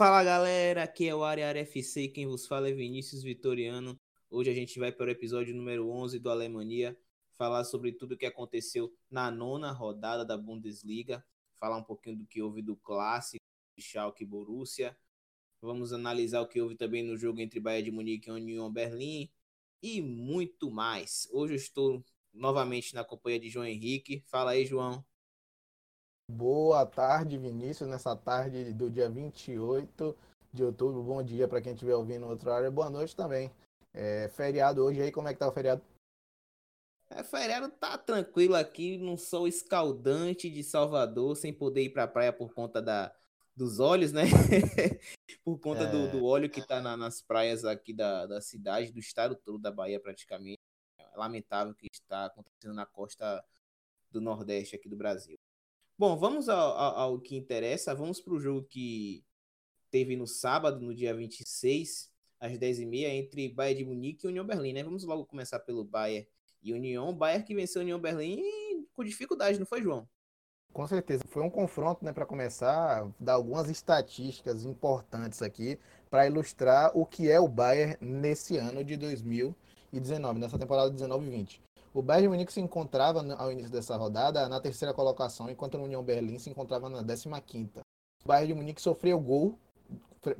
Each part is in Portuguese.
Fala galera, aqui é o Área FC, quem vos fala é Vinícius Vitoriano. Hoje a gente vai para o episódio número 11 do Alemanha, falar sobre tudo o que aconteceu na nona rodada da Bundesliga, falar um pouquinho do que houve do clássico de Schalke Borussia. Vamos analisar o que houve também no jogo entre Bayern de Munique e Union Berlim e muito mais. Hoje eu estou novamente na companhia de João Henrique. Fala aí, João. Boa tarde, Vinícius, nessa tarde do dia 28 de outubro. Bom dia para quem estiver ouvindo outra hora. Boa noite também. É, feriado hoje aí, como é que tá o feriado? É, feriado tá tranquilo aqui, num sol escaldante de Salvador, sem poder ir pra praia por conta da, dos olhos, né? por conta é... do, do óleo que tá na, nas praias aqui da, da cidade, do estado todo da Bahia praticamente. É lamentável que está acontecendo na costa do Nordeste aqui do Brasil. Bom, vamos ao, ao, ao que interessa. Vamos para o jogo que teve no sábado, no dia 26, às 10h30, entre Bayern de Munique e União Berlim, né? Vamos logo começar pelo Bayern e União. Bayern que venceu a União Berlim com dificuldade, não foi, João? Com certeza. Foi um confronto, né, para começar, dar algumas estatísticas importantes aqui para ilustrar o que é o Bayern nesse ano de 2019, nessa temporada 19-20. O Bayern de Munique se encontrava ao início dessa rodada na terceira colocação, enquanto o União Berlim se encontrava na 15ª. O Bayern de Munique sofreu gol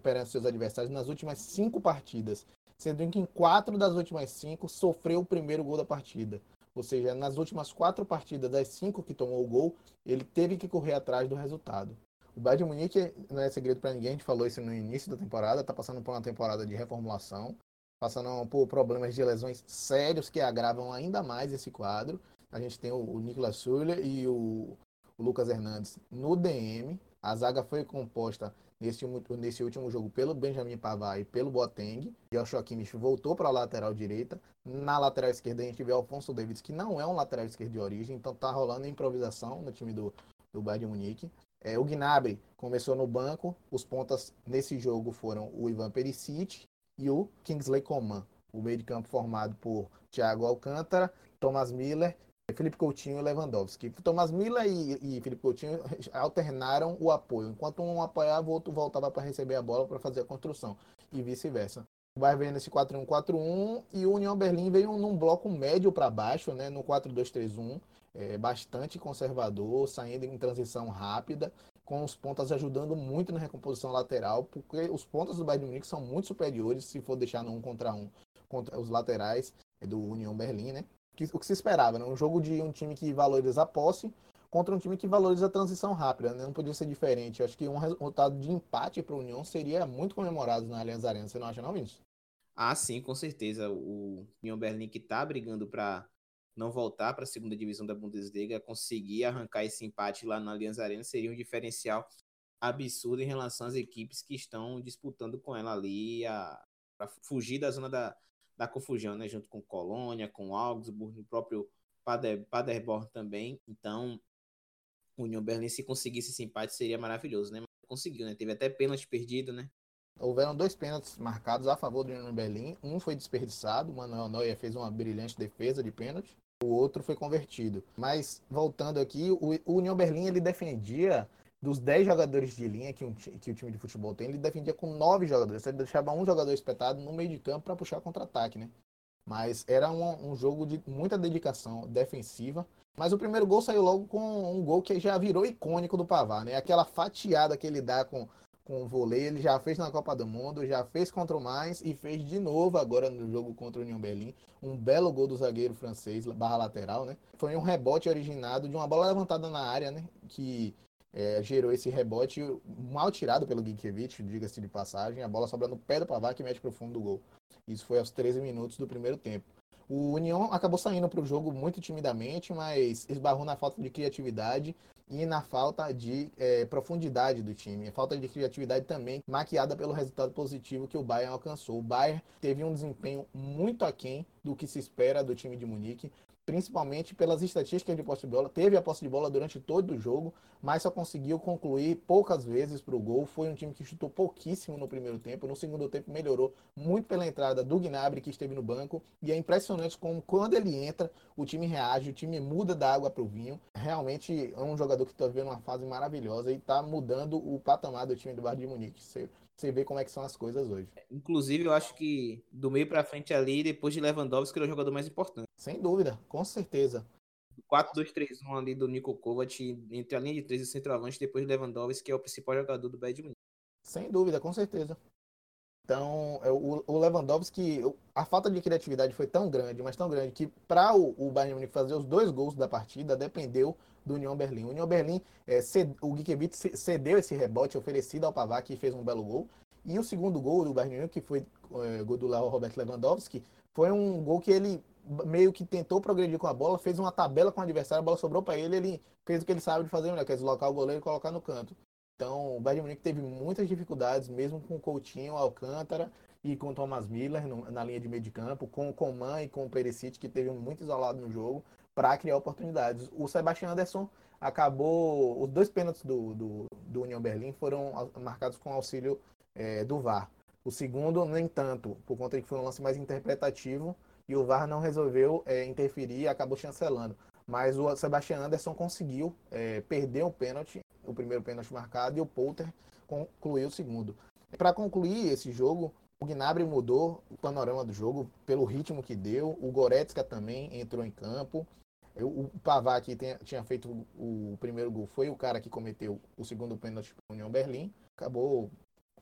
perante seus adversários nas últimas cinco partidas, sendo que em quatro das últimas cinco sofreu o primeiro gol da partida. Ou seja, nas últimas quatro partidas das cinco que tomou o gol, ele teve que correr atrás do resultado. O Bayern de Munique não é segredo para ninguém, a gente falou isso no início da temporada, está passando por uma temporada de reformulação passando por problemas de lesões sérios que agravam ainda mais esse quadro. A gente tem o, o Nicolas Suller e o, o, Lucas Hernandes no DM. A zaga foi composta nesse, nesse último jogo pelo Benjamin Pavard e pelo Boateng. O Kimmich voltou para a lateral direita. Na lateral esquerda a gente vê o Alfonso Davids, que não é um lateral esquerdo de origem, então tá rolando improvisação no time do, do Bayern de Munique. É, o Gnabry começou no banco. Os pontas nesse jogo foram o Ivan Perisic e o Kingsley Coman. O meio de campo formado por Thiago Alcântara, Thomas Miller, Felipe Coutinho e Lewandowski. Thomas Miller e, e Felipe Coutinho alternaram o apoio. Enquanto um apoiava, o outro voltava para receber a bola para fazer a construção. E vice-versa. O Bayern veio nesse 4-1-4-1 e o União Berlim veio num bloco médio para baixo, né, no 4-2-3-1, é, bastante conservador, saindo em transição rápida com os pontas ajudando muito na recomposição lateral, porque os pontas do Bayern de Munique são muito superiores se for deixar no um contra um contra os laterais do União Berlim, né? O que se esperava, né? Um jogo de um time que valoriza a posse contra um time que valoriza a transição rápida, né? Não podia ser diferente. Eu acho que um resultado de empate para o União seria muito comemorado na Allianz Arena. Você não acha não, Vinícius? Ah, sim, com certeza. O União Berlim que está brigando para não voltar para a segunda divisão da Bundesliga, conseguir arrancar esse empate lá na Allianz Arena seria um diferencial absurdo em relação às equipes que estão disputando com ela ali para fugir da zona da, da confusão, né? Junto com Colônia, com Augsburg, o próprio Pader, Paderborn também. Então, o União Berlim, se conseguisse esse empate, seria maravilhoso, né? Mas conseguiu, né? Teve até pênalti perdido, né? Houveram dois pênaltis marcados a favor do União Berlim. Um foi desperdiçado, o Manuel Neuer fez uma brilhante defesa de pênalti. O outro foi convertido. Mas, voltando aqui, o, o União Berlim ele defendia dos 10 jogadores de linha que, um, que o time de futebol tem, ele defendia com 9 jogadores. Ele deixava um jogador espetado no meio de campo para puxar contra-ataque, né? Mas era um, um, jogo de muita dedicação defensiva. Mas o primeiro gol saiu logo com um gol que já virou icônico do Pavar, né? Aquela fatiada que ele dá com com o vôlei, ele já fez na Copa do Mundo, já fez contra o Mainz e fez de novo agora no jogo contra o União Berlim. Um belo gol do zagueiro francês, barra lateral, né? Foi um rebote originado de uma bola levantada na área, né? Que é, gerou esse rebote mal tirado pelo Ginkiewicz, diga-se de passagem. A bola sobra no pé do Pavar que mete para o fundo do gol. Isso foi aos 13 minutos do primeiro tempo. O União acabou saindo para o jogo muito timidamente, mas esbarrou na falta de criatividade e na falta de é, profundidade do time. A falta de criatividade também maquiada pelo resultado positivo que o Bayern alcançou. O Bayern teve um desempenho muito aquém do que se espera do time de Munique, principalmente pelas estatísticas de posse de bola. Teve a posse de bola durante todo o jogo, mas só conseguiu concluir poucas vezes para o gol. Foi um time que chutou pouquíssimo no primeiro tempo. No segundo tempo melhorou muito pela entrada do Gnabry, que esteve no banco. E é impressionante como quando ele entra, o time reage, o time muda da água para o vinho. Realmente é um jogador que está vivendo uma fase maravilhosa e está mudando o patamar do time do Bayern de Munique. Você vê como é que são as coisas hoje. Inclusive, eu acho que do meio para frente ali, depois de Lewandowski, ele é o jogador mais importante. Sem dúvida, com certeza. 4-2-3-1 ali do Nico Kovac, entre a linha de três e o centroavante, depois de Lewandowski, que é o principal jogador do Bayern. Sem dúvida, com certeza. Então, é, o, Lewandowski, a falta de criatividade foi tão grande, mas tão grande, que para o, Bayern Munique fazer os dois gols da partida, dependeu do União Berlim. O União Berlim, é, o Gikiewicz cedeu esse rebote oferecido ao Pavard, que fez um belo gol. E o segundo gol do Bayern Munique, que foi é, gol do Roberto Lewandowski, foi um gol que ele meio que tentou progredir com a bola, fez uma tabela com o adversário, a bola sobrou para ele, ele fez o que ele sabe de fazer melhor, que é deslocar o goleiro e colocar no canto. Então, o Bayern Munique teve muitas dificuldades, mesmo com o Coutinho, Alcântara e com o Thomas Miller no, na linha de meio de campo, com o Coman e com o Perisic, que teve muito isolado no jogo, para criar oportunidades. O Sebastian Anderson acabou. Os dois pênaltis do, do, do União Berlim foram marcados com auxílio é, do VAR. O segundo, nem tanto, por conta de que foi um lance mais interpretativo e o VAR não resolveu é, interferir e acabou chancelando. Mas o Sebastian Anderson conseguiu é, perder o pênalti, o primeiro pênalti marcado, e o Poulter concluiu o segundo. Para concluir esse jogo, o Gnabry mudou o panorama do jogo pelo ritmo que deu. O Goretzka também entrou em campo. O Pavard, que tinha feito o primeiro gol, foi o cara que cometeu o segundo pênalti para o União Berlim. Acabou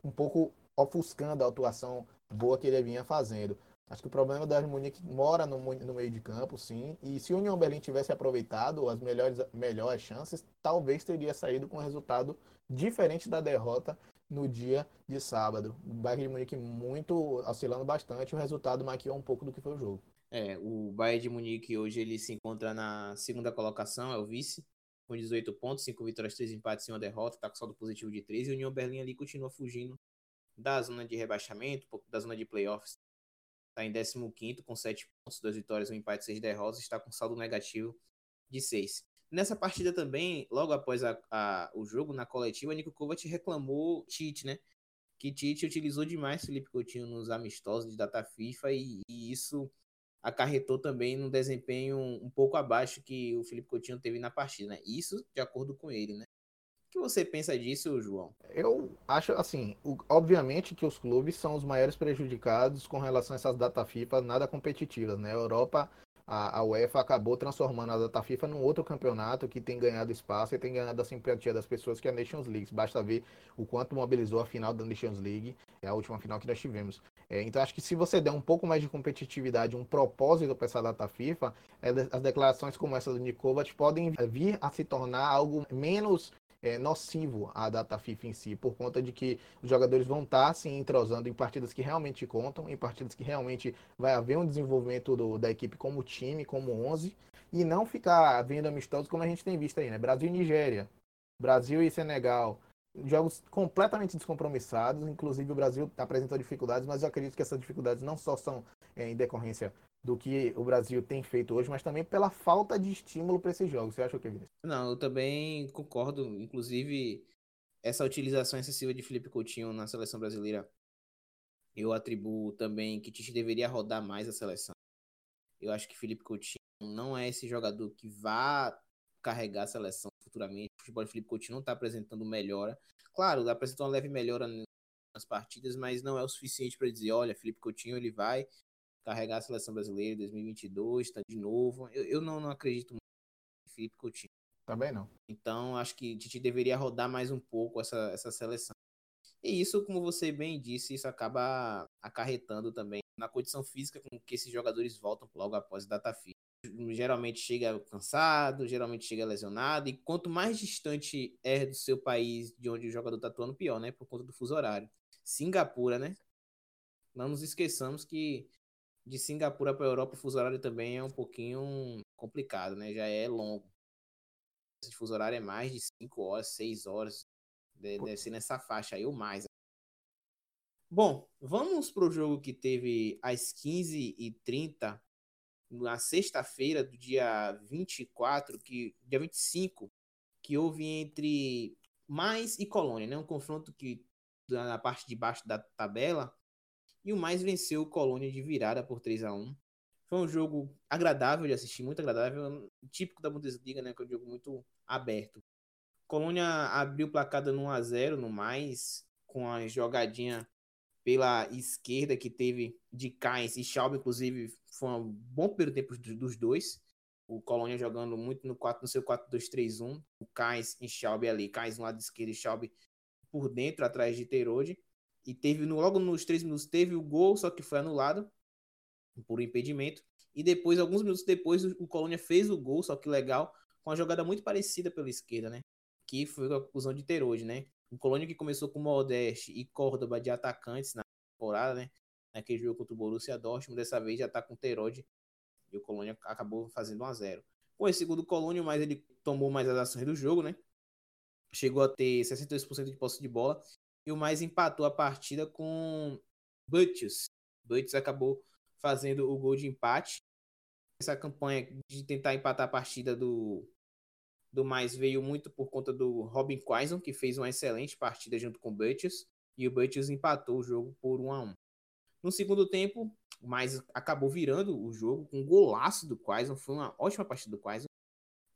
um pouco ofuscando a atuação boa que ele vinha fazendo. Acho que o problema da Munique mora no, no, meio de campo, sim. E se o União Berlim tivesse aproveitado as melhores, melhores chances, talvez teria saído com um resultado diferente da derrota no dia de sábado. O Bayern de Munique muito oscilando bastante, o resultado maquiou um pouco do que foi o jogo. É, o Bayern de Munique hoje ele se encontra na segunda colocação, é o vice, com 18 pontos, 5 vitórias, 3 empates e uma derrota, está com saldo positivo de 3, e o União Berlim ali continua fugindo da zona de rebaixamento, da zona de playoffs está em 15 com 7 pontos, 2 vitórias, 1 empate, 6 derrotas, está com saldo negativo de 6. Nessa partida também, logo após a, a, o jogo, na coletiva, Nico Kovac reclamou Tite, né? Que Tite utilizou demais Felipe Coutinho nos amistosos de data FIFA e, e isso acarretou também no desempenho um pouco abaixo que o Felipe Coutinho teve na partida, né? Isso de acordo com ele, né? O que você pensa disso, João? Eu acho assim, obviamente que os clubes são os maiores prejudicados com relação a essas data FIFA nada competitivas, né? A Europa, a, a UEFA acabou transformando a data FIFA num outro campeonato que tem ganhado espaço e tem ganhado a simpatia das pessoas que é a Nations League. Basta ver o quanto mobilizou a final da Nations League, é a última final que nós tivemos. É, então acho que se você der um pouco mais de competitividade, um propósito para essa data FIFA, é, as declarações como essa do Nikovac podem vir a se tornar algo menos é, nocivo à data FIFA em si, por conta de que os jogadores vão estar se entrosando em partidas que realmente contam, em partidas que realmente vai haver um desenvolvimento do, da equipe como time, como 11, e não ficar vendo amistosos como a gente tem visto aí, né? Brasil e Nigéria, Brasil e Senegal, jogos completamente descompromissados, inclusive o Brasil apresentou dificuldades, mas eu acredito que essas dificuldades não só são é, em decorrência do que o Brasil tem feito hoje, mas também pela falta de estímulo para esses jogos. Você acha o que, Vinícius? Não, eu também concordo. Inclusive, essa utilização excessiva de Felipe Coutinho na seleção brasileira, eu atribuo também que Tite deveria rodar mais a seleção. Eu acho que Felipe Coutinho não é esse jogador que vá carregar a seleção futuramente. O futebol de Felipe Coutinho não está apresentando melhora. Claro, apresentou uma leve melhora nas partidas, mas não é o suficiente para dizer, olha, Felipe Coutinho ele vai carregar a seleção brasileira em 2022, está de novo. Eu, eu não, não acredito muito em Felipe Coutinho. Também não. Então, acho que Tite deveria rodar mais um pouco essa, essa seleção. E isso, como você bem disse, isso acaba acarretando também na condição física com que esses jogadores voltam logo após a data FIFA. Geralmente chega cansado, geralmente chega lesionado, e quanto mais distante é do seu país de onde o jogador está atuando, pior, né? Por conta do fuso horário. Singapura, né? Não nos esqueçamos que de Singapura para a Europa, o fuso horário também é um pouquinho complicado, né? Já é longo. Esse fuso horário é mais de 5 horas, 6 horas. Deve ser nessa faixa aí ou mais. Bom, vamos para o jogo que teve às 15h30 na sexta-feira do dia 24, que dia 25, que houve entre Mais e Colônia, né? Um confronto que na parte de baixo da tabela e o Mais venceu o Colônia de virada por 3 a 1. Foi um jogo agradável de assistir, muito agradável, típico da Bundesliga, né, que é um jogo muito aberto. Colônia abriu placada no 1 a 0 no Mais, com a jogadinha pela esquerda que teve de Kainz e Schaub, inclusive, foi um bom primeiro tempo dos dois. O Colônia jogando muito no, 4, no seu 4-2-3-1. O Kainz e Schaub ali. Kainz no lado esquerdo e Schaub por dentro, atrás de Terode. E teve, logo nos três minutos, teve o gol, só que foi anulado por impedimento. E depois, alguns minutos depois, o, o Colônia fez o gol, só que legal, com uma jogada muito parecida pela esquerda, né? Que foi a conclusão de Terode, né? O Colônia que começou com Modeste e Córdoba de atacantes na temporada, né? Naquele jogo contra o Borussia Dortmund, dessa vez já tá com Terode e o Colônia acabou fazendo 1 a 0 Com esse segundo Colônia, mas ele tomou mais as ações do jogo, né? Chegou a ter 62% de posse de bola e o mais empatou a partida com Butchus. Butchus acabou fazendo o gol de empate. Essa campanha de tentar empatar a partida do, do mais veio muito por conta do Robin Quaison, que fez uma excelente partida junto com o Butchus, e o Butchus empatou o jogo por 1 a 1. No segundo tempo, mas acabou virando o jogo com um golaço do Quaison, foi uma ótima partida do Quaison.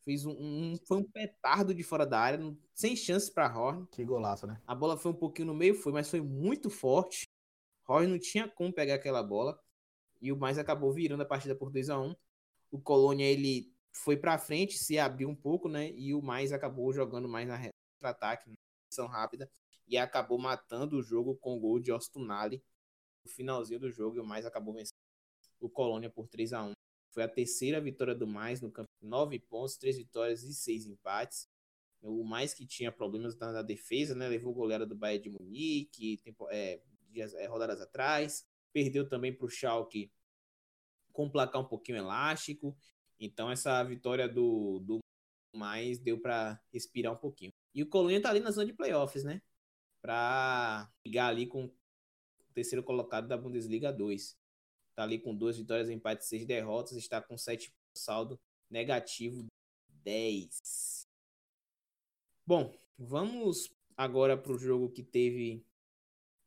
Fez um, um, foi um petardo de fora da área, sem chance para Horn. Que golaço, né? A bola foi um pouquinho no meio, foi, mas foi muito forte. Horn não tinha como pegar aquela bola. E o mais acabou virando a partida por 2 a 1 O Colônia, ele foi para frente, se abriu um pouco, né? E o mais acabou jogando mais na ataque, na ação rápida. E acabou matando o jogo com o gol de Ostunali no finalzinho do jogo. E o mais acabou vencendo o Colônia por 3 a 1 foi a terceira vitória do mais no campo. Nove pontos, três vitórias e seis empates. O mais que tinha problemas na, na defesa, né? Levou goleada do Bayern de Munique, tempo, é, dias, é, rodadas atrás. Perdeu também para o Schalke com um placar um pouquinho elástico. Então essa vitória do, do mais deu para respirar um pouquinho. E o Colônia tá ali na zona de playoffs, né? Para ligar ali com o terceiro colocado da Bundesliga 2 está ali com duas vitórias, empate, seis derrotas, está com sete saldo negativo 10. Bom, vamos agora para o jogo que teve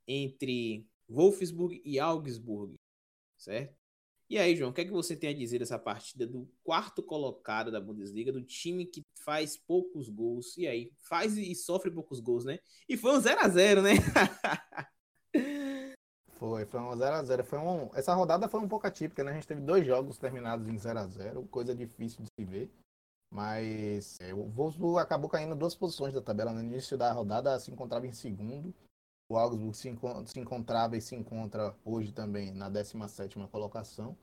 entre Wolfsburg e Augsburg, certo? E aí, João, o que é que você tem a dizer dessa partida do quarto colocado da Bundesliga, do time que faz poucos gols, e aí, faz e sofre poucos gols, né? E foi um 0 a 0 né? Foi, foi um 0x0. Foi um... Essa rodada foi um pouco atípica, né? A gente teve dois jogos terminados em 0x0, coisa difícil de se ver. Mas é, o Wolfsburg acabou caindo duas posições da tabela. No início da rodada se encontrava em segundo. O Augsburg se, enco se encontrava e se encontra hoje também na 17 colocação.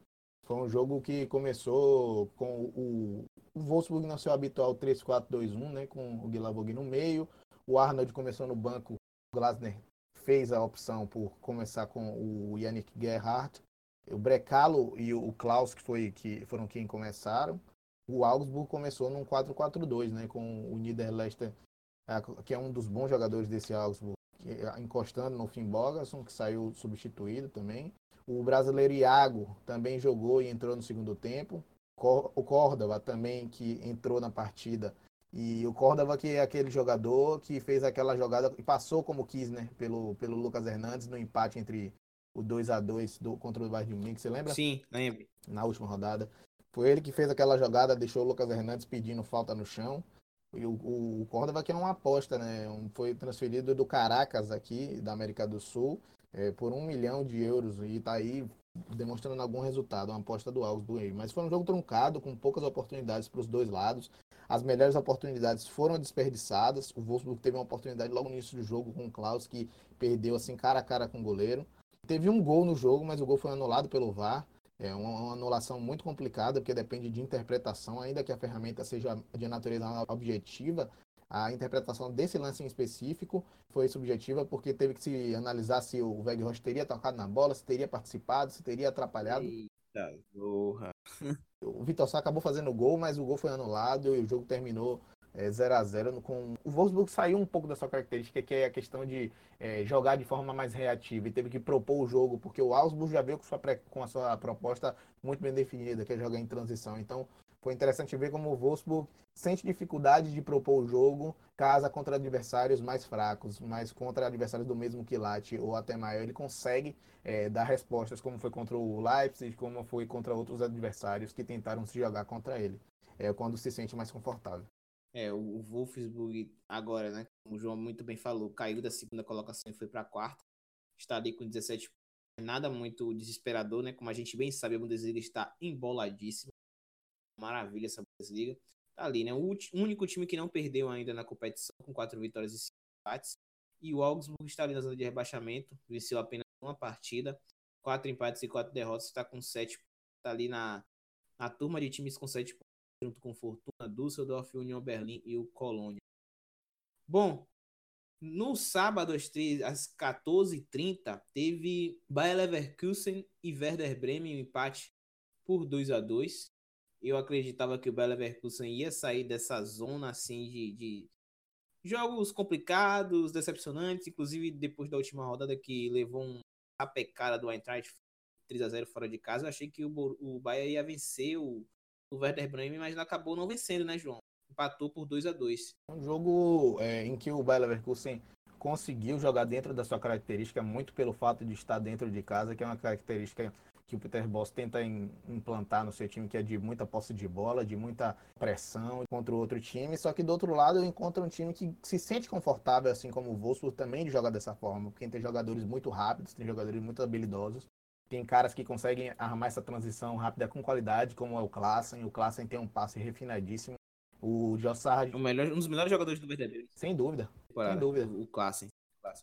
Foi um jogo que começou com o, o Wolfsburg no seu habitual 3-4-2-1, né? Com o Guilavog no meio. O Arnold começou no banco, o Glasner fez a opção por começar com o Yannick Gerhardt, o Brecalo e o Klaus, que, foi, que foram quem começaram. O Augsburg começou num 4-4-2, né, com o Niederlester, que é um dos bons jogadores desse Augsburg, encostando no Finn Bogason, que saiu substituído também. O brasileiro Iago também jogou e entrou no segundo tempo. O Córdoba também, que entrou na partida, e o Córdoba, que é aquele jogador que fez aquela jogada e passou como quis, né? Pelo, pelo Lucas Hernandes no empate entre o 2 a 2 do, contra o Bayern de Munique, você lembra? Sim, lembro. Na última rodada. Foi ele que fez aquela jogada, deixou o Lucas Hernandes pedindo falta no chão. E o, o, que é uma aposta, né? Foi transferido do Caracas aqui, da América do Sul, é, por um milhão de euros e tá aí demonstrando algum resultado, uma aposta do Augsburg aí. Mas foi um jogo truncado, com poucas oportunidades para os dois lados. As melhores oportunidades foram desperdiçadas. O Wolfsburg teve uma oportunidade logo no início do jogo com o Klaus, que perdeu assim cara a cara com o goleiro. Teve um gol no jogo, mas o gol foi anulado pelo VAR. É uma, uma anulação muito complicada, porque depende de interpretação, ainda que a ferramenta seja de natureza objetiva. A interpretação desse lance em específico foi subjetiva, porque teve que se analisar se o Weghorst teria tocado na bola, se teria participado, se teria atrapalhado. Eita, porra. O Vitor Sá acabou fazendo gol, mas o gol foi anulado e o jogo terminou é, 0 a 0 com o Wolfsburg saiu um pouco da sua característica que é a questão de é, jogar de forma mais reativa e teve que propor o jogo porque o Augsburg já veio com, sua, com a sua proposta muito bem definida que é jogar em transição. Então foi interessante ver como o Wolfsburg sente dificuldade de propor o jogo casa contra adversários mais fracos, mas contra adversários do mesmo quilate ou até maior, ele consegue é, dar respostas, como foi contra o Leipzig, como foi contra outros adversários que tentaram se jogar contra ele, é quando se sente mais confortável. É, o Wolfsburg agora, né, como o João muito bem falou, caiu da segunda colocação e foi para a quarta, está ali com 17 nada muito desesperador, né, como a gente bem sabe, a Bundesliga está emboladíssima, maravilha essa Bundesliga. Tá ali, né? O único time que não perdeu ainda na competição, com quatro vitórias e cinco empates. E o Augsburg está ali na zona de rebaixamento, venceu apenas uma partida, quatro empates e quatro derrotas, está com sete Está ali na, na turma de times com sete pontos, junto com Fortuna, Düsseldorf, Union Berlin e o Colônia. Bom, no sábado, às 14h30, teve Bayer Leverkusen e Werder Bremen, um empate por 2 a 2 eu acreditava que o Bayer Leverkusen ia sair dessa zona assim de, de jogos complicados, decepcionantes, inclusive depois da última rodada que levou um apecada do Eintracht 3 a 0 fora de casa, eu achei que o, o Bayern ia vencer o, o Werder Bremen, mas acabou não vencendo, né, João? Empatou por 2 a 2 Um jogo é, em que o Bayer Leverkusen conseguiu jogar dentro da sua característica, muito pelo fato de estar dentro de casa, que é uma característica que o Peter Boss tenta implantar no seu time, que é de muita posse de bola, de muita pressão contra o outro time. Só que do outro lado eu encontro um time que se sente confortável, assim como o Wolfsburg, também de jogar dessa forma, porque tem jogadores muito rápidos, tem jogadores muito habilidosos. Tem caras que conseguem armar essa transição rápida com qualidade, como é o Klassen. O Klassen tem um passe refinadíssimo. O Jossard... O melhor, um dos melhores jogadores do verdadeiro. Sem dúvida. Sem dúvida. O Klassen.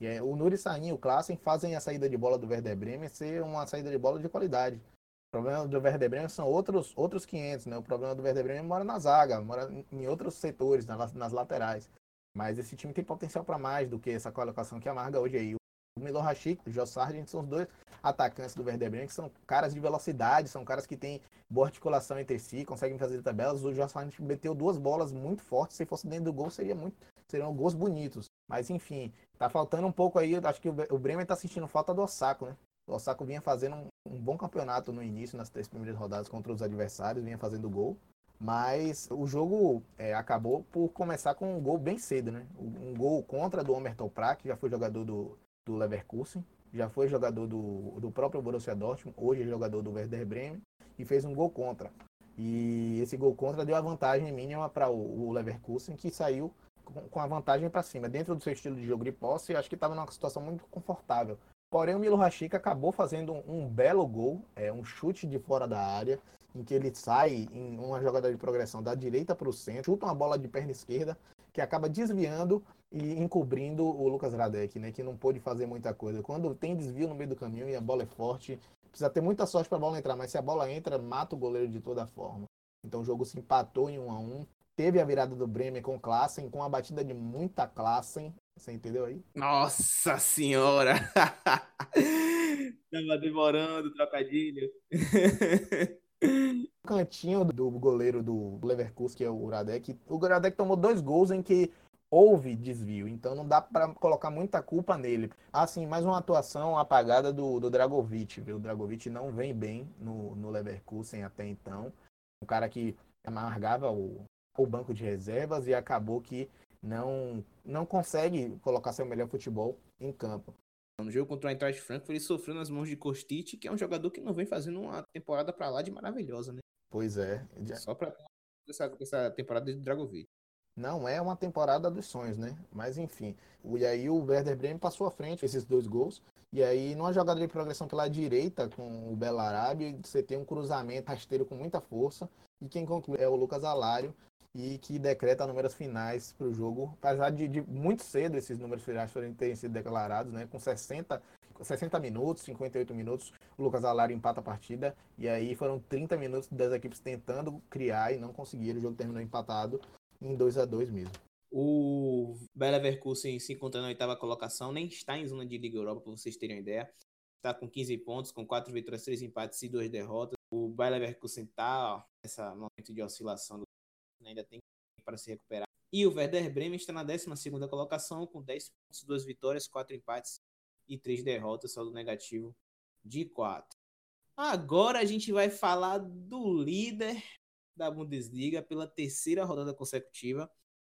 É, o Nuri Sahin e o Klassen fazem a saída de bola do Werder Bremen ser uma saída de bola de qualidade. O problema do Werder Bremen são outros, outros 500, né? O problema do Werder Bremen mora na zaga, mora em outros setores, nas, nas laterais. Mas esse time tem potencial para mais do que essa colocação que amarga hoje aí. O Milor Rashik, o Joe Sargent são os dois atacantes do Werder Bremen, que são caras de velocidade, são caras que têm boa articulação entre si, conseguem fazer tabelas. O Joe Sargent meteu duas bolas muito fortes, se fosse dentro do gol seria muito, seriam gols bonitos. Mas enfim, Tá faltando um pouco aí, acho que o Bremen tá sentindo falta do Osako, né? O Osako vinha fazendo um, um, bom campeonato no início, nas três primeiras rodadas contra os adversários, vinha fazendo gol. Mas o jogo é, acabou por começar com um gol bem cedo, né? Um gol contra do Omerton Prack, que já foi jogador do, do Leverkusen, já foi jogador do, do próprio Borussia Dortmund, hoje é jogador do Werder Bremen, e fez um gol contra. E esse gol contra deu a vantagem mínima para o, o Leverkusen, que saiu com a vantagem para cima. Dentro do seu estilo de jogo de posse, acho que estava numa situação muito confortável. Porém, o Milo Rashica acabou fazendo um, um, belo gol, é, um chute de fora da área, em que ele sai em uma jogada de progressão da direita para o centro, chuta uma bola de perna esquerda, que acaba desviando e encobrindo o Lucas Radek, né, que não pôde fazer muita coisa. Quando tem desvio no meio do caminho e a bola é forte, precisa ter muita sorte para a bola entrar, mas se a bola entra, mata o goleiro de toda forma. Então o jogo se empatou em 1 a 1 teve a virada do Bremen com Klassen, com a batida de muita Klassen. Você entendeu aí? Nossa senhora! Tava demorando o trocadilho. o cantinho do goleiro do Leverkusen, que é o Radek. O Radek tomou dois gols em que houve desvio, então não dá para colocar muita culpa nele. Assim, mais uma atuação apagada do, do Dragovic, viu? O Dragovic não vem bem no, no Leverkusen até então. Um cara que amargava o, o banco de reservas e acabou que não, não consegue colocar seu melhor futebol em campo. No jogo contra o Eintracht Frankfurt, ele sofreu nas mãos de Kostic, que é um jogador que não vem fazendo uma temporada para lá de maravilhosa, né? Pois é. Só para essa, essa temporada de Dragovic. Não é uma temporada dos sonhos, né? Mas enfim. E aí o Werder Bremen passou à frente esses dois gols. E aí, numa jogada de progressão pela direita com o Belarabe, você tem um cruzamento rasteiro com muita força. E quem conclui é o Lucas Alário, e que decreta números finais para o jogo, apesar de, de, muito cedo esses números finais terem sido declarados, né, com 60, 60 minutos, 58 minutos, o Lucas Alário empata a partida, e aí foram 30 minutos das equipes tentando criar e não conseguiram, o jogo terminou empatado em 2 a 2 mesmo. O Bayer Leverkusen se encontra na oitava colocação, nem está em zona de Liga Europa, para vocês terem uma ideia. Está com 15 pontos, com 4 vitórias, 3 empates e 2 derrotas. O Bayer Leverkusen está nesse momento de oscilação ainda tem para se recuperar. E o Werder Bremen está na 12 colocação, com 10 pontos, 2 vitórias, 4 empates e 3 derrotas, saldo negativo de 4. Agora a gente vai falar do líder da Bundesliga pela terceira rodada consecutiva.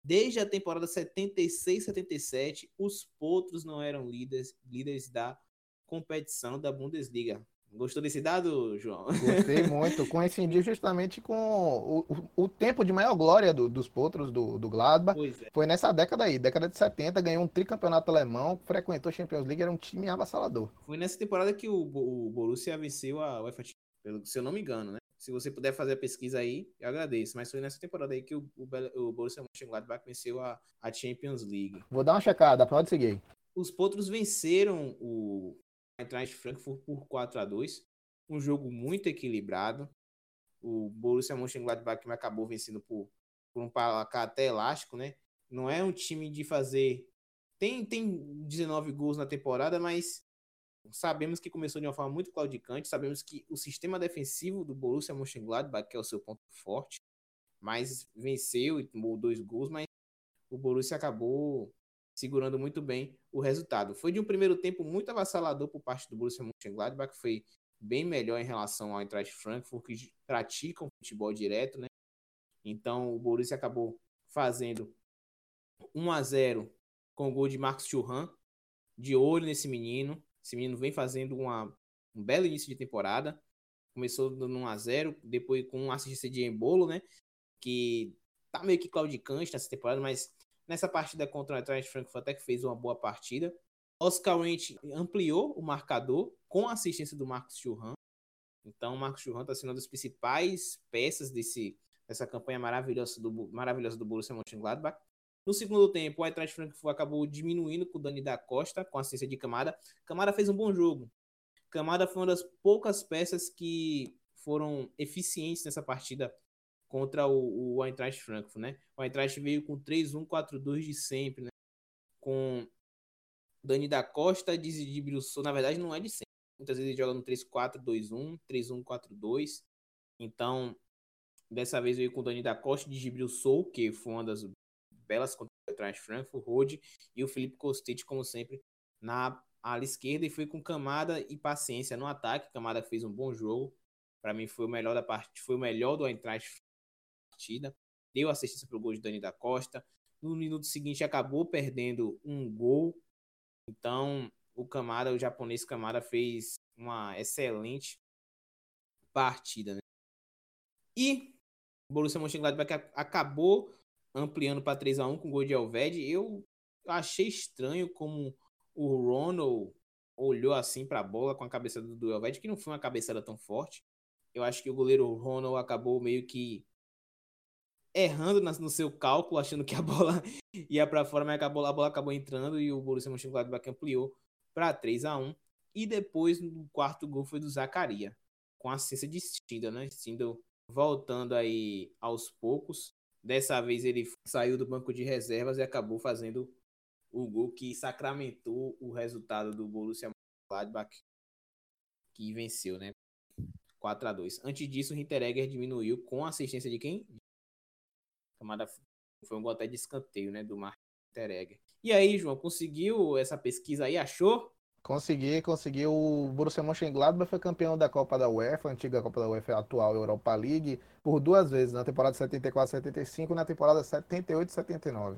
Desde a temporada 76-77, os potros não eram líderes, líderes da competição da Bundesliga. Gostou desse dado, João? Gostei muito. Coincidiu justamente com o, o, o tempo de maior glória do, dos potros do, do Gladbach. É. Foi nessa década aí, década de 70, ganhou um tricampeonato alemão, frequentou a Champions League, era um time avassalador. Foi nessa temporada que o, o Borussia venceu a UEFA, se eu não me engano, né? Se você puder fazer a pesquisa aí, eu agradeço. Mas foi nessa temporada aí que o, o, o Borussia Mönchengladbach venceu a, a Champions League. Vou dar uma checada, pode seguir. Os potros venceram o Eintracht Frankfurt por 4 a 2 um jogo muito equilibrado. O Borussia Mönchengladbach acabou vencendo por, por um placar até elástico, né? Não é um time de fazer tem tem 19 gols na temporada, mas sabemos que começou de uma forma muito claudicante, sabemos que o sistema defensivo do Borussia Mönchengladbach que é o seu ponto forte, mas venceu e tomou dois gols, mas o Borussia acabou segurando muito bem o resultado. Foi de um primeiro tempo muito avassalador por parte do Borussia Mönchengladbach, foi bem melhor em relação ao Eintracht Frankfurt, que praticam futebol direto, né? Então o Borussia acabou fazendo 1 a 0 com o gol de Marcos Churran, de olho nesse menino. Esse menino vem fazendo uma, um belo início de temporada. Começou dando 1 a 0 depois com uma assistência de Embolo, né? Que tá meio que claudicante nessa temporada, mas Nessa partida contra o Eintracht Frankfurt até que fez uma boa partida. Oscar Wendt ampliou o marcador com a assistência do Marcos Churran. Então, o Marcos Churran está sendo uma das principais peças desse, dessa campanha maravilhosa do, maravilhosa do Borussia Mönchengladbach. No segundo tempo, o Eintracht Frankfurt acabou diminuindo com o Dani da Costa, com a assistência de Camada. Camada fez um bom jogo. Camada foi uma das poucas peças que foram eficientes nessa partida contra o, o Eintracht Frankfurt, né? O Eintracht veio com 3-1-4-2 de sempre, né? Com Dani da Costa, Dizzy na verdade não é de sempre. Muitas vezes ele joga no 3-4-2-1, 3-1-4-2. Então, dessa vez veio com Dani da Costa, Sou, que foi uma das belas contra o Eintracht Frankfurt, Rode, e o Felipe Kostic, como sempre, na ala esquerda, e foi com Camada e paciência no ataque. Camada fez um bom jogo. Para mim foi o melhor da parte, foi o melhor do Eintracht partida, deu assistência para o gol de Dani da Costa. No minuto seguinte acabou perdendo um gol. Então, o Camara, o japonês Camara fez uma excelente partida, né? E o Borussia Mönchengladbach acabou ampliando para 3 a 1 com o gol de Elved. Eu achei estranho como o Ronald olhou assim para a bola com a cabeça do Elved, que não foi uma cabeçada tão forte. Eu acho que o goleiro Ronald acabou meio que errando no seu cálculo, achando que a bola ia para fora, mas a bola, a bola acabou entrando e o Borussia Mönchengladbach ampliou para 3 a 1 E depois, no quarto gol, foi do Zacaria, com assistência de Stindl, né? Stindl voltando aí aos poucos. Dessa vez ele saiu do banco de reservas e acabou fazendo o gol que sacramentou o resultado do Borussia Mönchengladbach, que venceu, né? 4 a 2 Antes disso, o Hinteregger diminuiu com assistência de quem? Tomada foi um gol até de escanteio, né, do Martin Teregger. E aí, João, conseguiu essa pesquisa aí? Achou? Consegui, consegui. O Borussia Mönchengladbach foi campeão da Copa da UEFA, antiga Copa da UEFA, atual Europa League, por duas vezes, na temporada 74-75 e na temporada 78-79.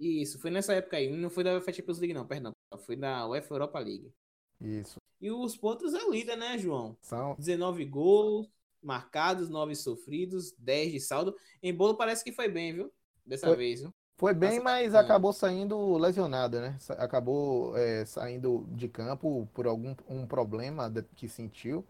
Isso, foi nessa época aí. Não foi da UEFA Champions League, não, perdão. Foi da UEFA Europa League. Isso. E os pontos é líder, né, João? São 19 gols, marcados, 9 sofridos, 10 de saldo. Em bolo parece que foi bem, viu? Dessa foi, vez, viu? Foi bem, mas acabou saindo lesionado, né? Acabou é, saindo de campo por algum um problema que sentiu,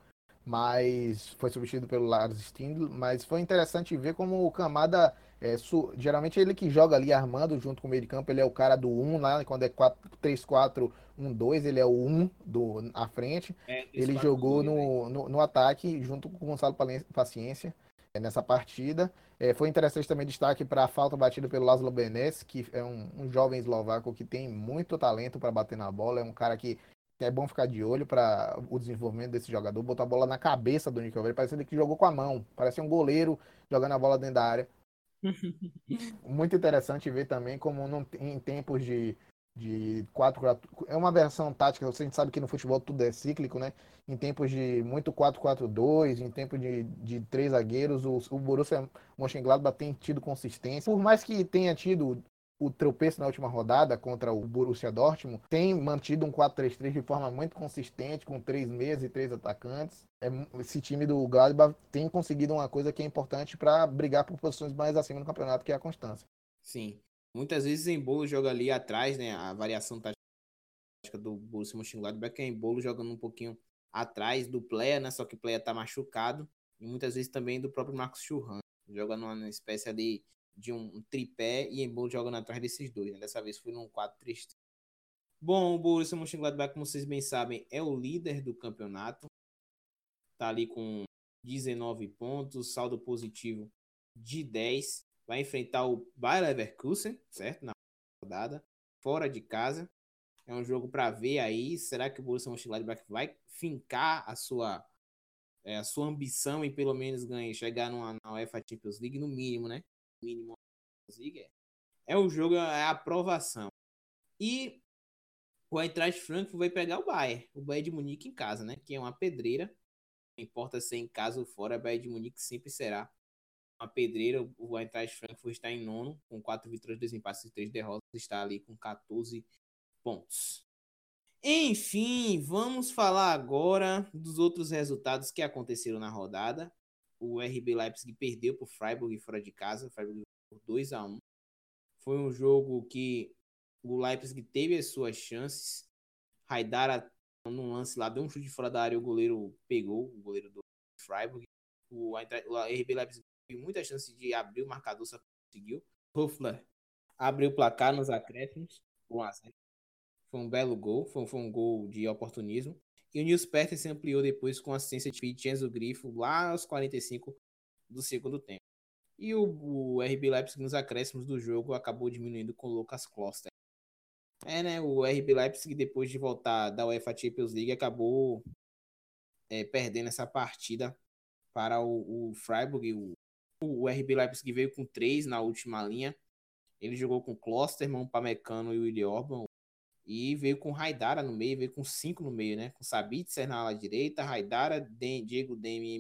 mas foi substituído pelo Lars Stindl. Mas foi interessante ver como o Camada é, su, geralmente ele que joga ali armando junto com o meio de campo, ele é o cara do 1 lá, quando é 3-4-1-2, ele é o 1 do, à frente. É, ele jogou no, no, no, ataque junto com o Gonçalo Paciência é, nessa partida. É, foi interessante também destaque para a falta batida pelo Laszlo Benes, que é um, um jovem eslovaco que tem muito talento para bater na bola, é um cara que é bom ficar de olho para o desenvolvimento desse jogador, botou a bola na cabeça do Nico Parece que jogou com a mão, parece um goleiro jogando a bola dentro da área Muito interessante ver também como não, em tempos de, de 4 É uma versão tática, a gente sabe que no futebol tudo é cíclico, né? Em tempos de muito 4-4-2, em tempos de, de três zagueiros, o, o Borussia Mönchengladbach tem tido consistência. Por mais que tenha tido o tropeço na última rodada contra o Borussia Dortmund, tem mantido um 4-3-3 de forma muito consistente, com três meias e três atacantes. É, esse time do Gladbach tem conseguido uma coisa que é importante para brigar por posições mais acima no campeonato, que é a constância. Sim. Muitas vezes em bolo joga ali atrás, né? A variação tática do Borussia Mönchengladbach é em bolo jogando um pouquinho atrás do Pleia, né? Só que o Pleia tá machucado. E muitas vezes também do próprio Marcos Churran. Joga numa espécie ali de um, tripé e Embolo jogando atrás desses dois. Né? Dessa vez foi num 4-3-3. Bom, o Borussia Mönchengladbach, como vocês bem sabem, é o líder do campeonato. Tá ali com 19 pontos, saldo positivo de 10. Vai enfrentar o Bayer Leverkusen, certo? Na rodada, fora de casa. É um jogo para ver aí. Será que o Borussia Mönchengladbach vai fincar a sua é, a sua ambição em pelo menos ganhar, chegar numa, na UEFA Champions League no mínimo, né? Mínimo é o jogo, é a aprovação. E o Eintracht Frankfurt vai pegar o Bayern, o Bayern de Munique em casa, né? Que é uma pedreira. Não importa se é em casa ou fora, o Bayern de Munique sempre será uma pedreira. O Eintracht Frankfurt está em nono, com quatro vitórias, dois empates e três derrotas. Está ali com 14 pontos. Enfim, vamos falar agora dos outros resultados que aconteceram na rodada o RB Leipzig perdeu para o Freiburg fora de casa, Freiburg por 2 a 1 Foi um jogo que o Leipzig teve as suas chances. Haidara, num lance lá, deu um chute fora da área, o goleiro pegou, o goleiro do Freiburg. O, RB Leipzig teve muita chance de abrir o marcador, só conseguiu. Hofler abriu o placar nos acréscimos, 1 a 0 Foi um belo gol, foi, foi um gol de oportunismo. E o Nils Petersen ampliou depois com assistência de Vincenzo Grifo lá aos 45 do segundo tempo. E o, o RB Leipzig nos acréscimos do jogo acabou diminuindo com o Lucas Kloster. É, né? O RB Leipzig, depois de voltar da UEFA Champions League, acabou é, perdendo essa partida para o, o Freiburg. O, o RB Leipzig veio com três na última linha. Ele jogou com Klosterman, Pamecano e Willi Orban. E veio com Raidara no meio, veio com cinco no meio, né? Com Sabitzer na ala direita, Raidara, Diego Demi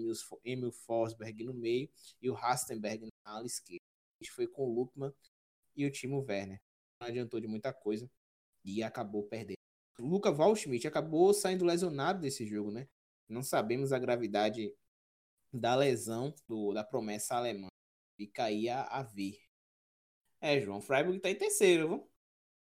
Emil Forsberg no meio e o Rastenberg na ala esquerda. A gente foi com o Lukman e o Timo Werner. Não adiantou de muita coisa e acabou perdendo. O Luca Waldschmidt acabou saindo lesionado desse jogo, né? Não sabemos a gravidade da lesão do, da promessa alemã. Fica aí a, a ver. É, João Freiburg tá em terceiro, viu?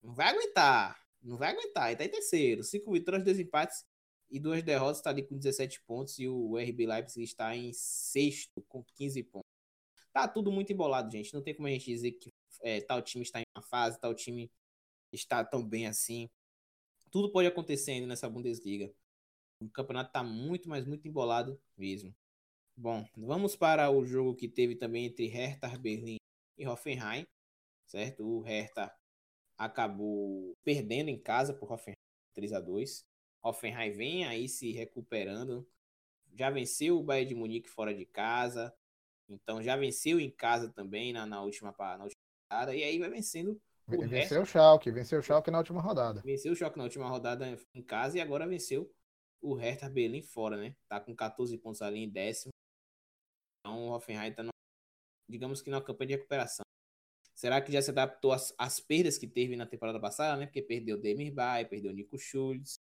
Não vai aguentar. Não vai aguentar. Ele tá em terceiro. Cinco vitórias, dois empates e duas derrotas. Está ali com 17 pontos. E o RB Leipzig está em sexto com 15 pontos. Tá tudo muito embolado, gente. Não tem como a gente dizer que é, tal time está em uma fase, tal time está tão bem assim. Tudo pode acontecer ainda nessa Bundesliga. O campeonato está muito, mas muito embolado mesmo. Bom, vamos para o jogo que teve também entre Hertha Berlim e Hoffenheim, certo? O Hertha acabou perdendo em casa por Hoffenheim 3 a 2 Hoffenheim vem aí se recuperando. Já venceu o Bayern de Munique fora de casa. Então já venceu em casa também na, na última na última rodada. E aí vai vencendo o Venceu o Schalke, venceu o Schalke na última rodada. Venceu o Schalke na última rodada em casa e agora venceu o Hertha Berlim fora, né? Tá com 14 pontos ali em décimo. Então o Hoffenheim tá, no, digamos que na campanha de recuperação. Será que já se adaptou às, às perdas que teve na temporada passada, né? Porque perdeu Demir Bay, perdeu Nico Schultz.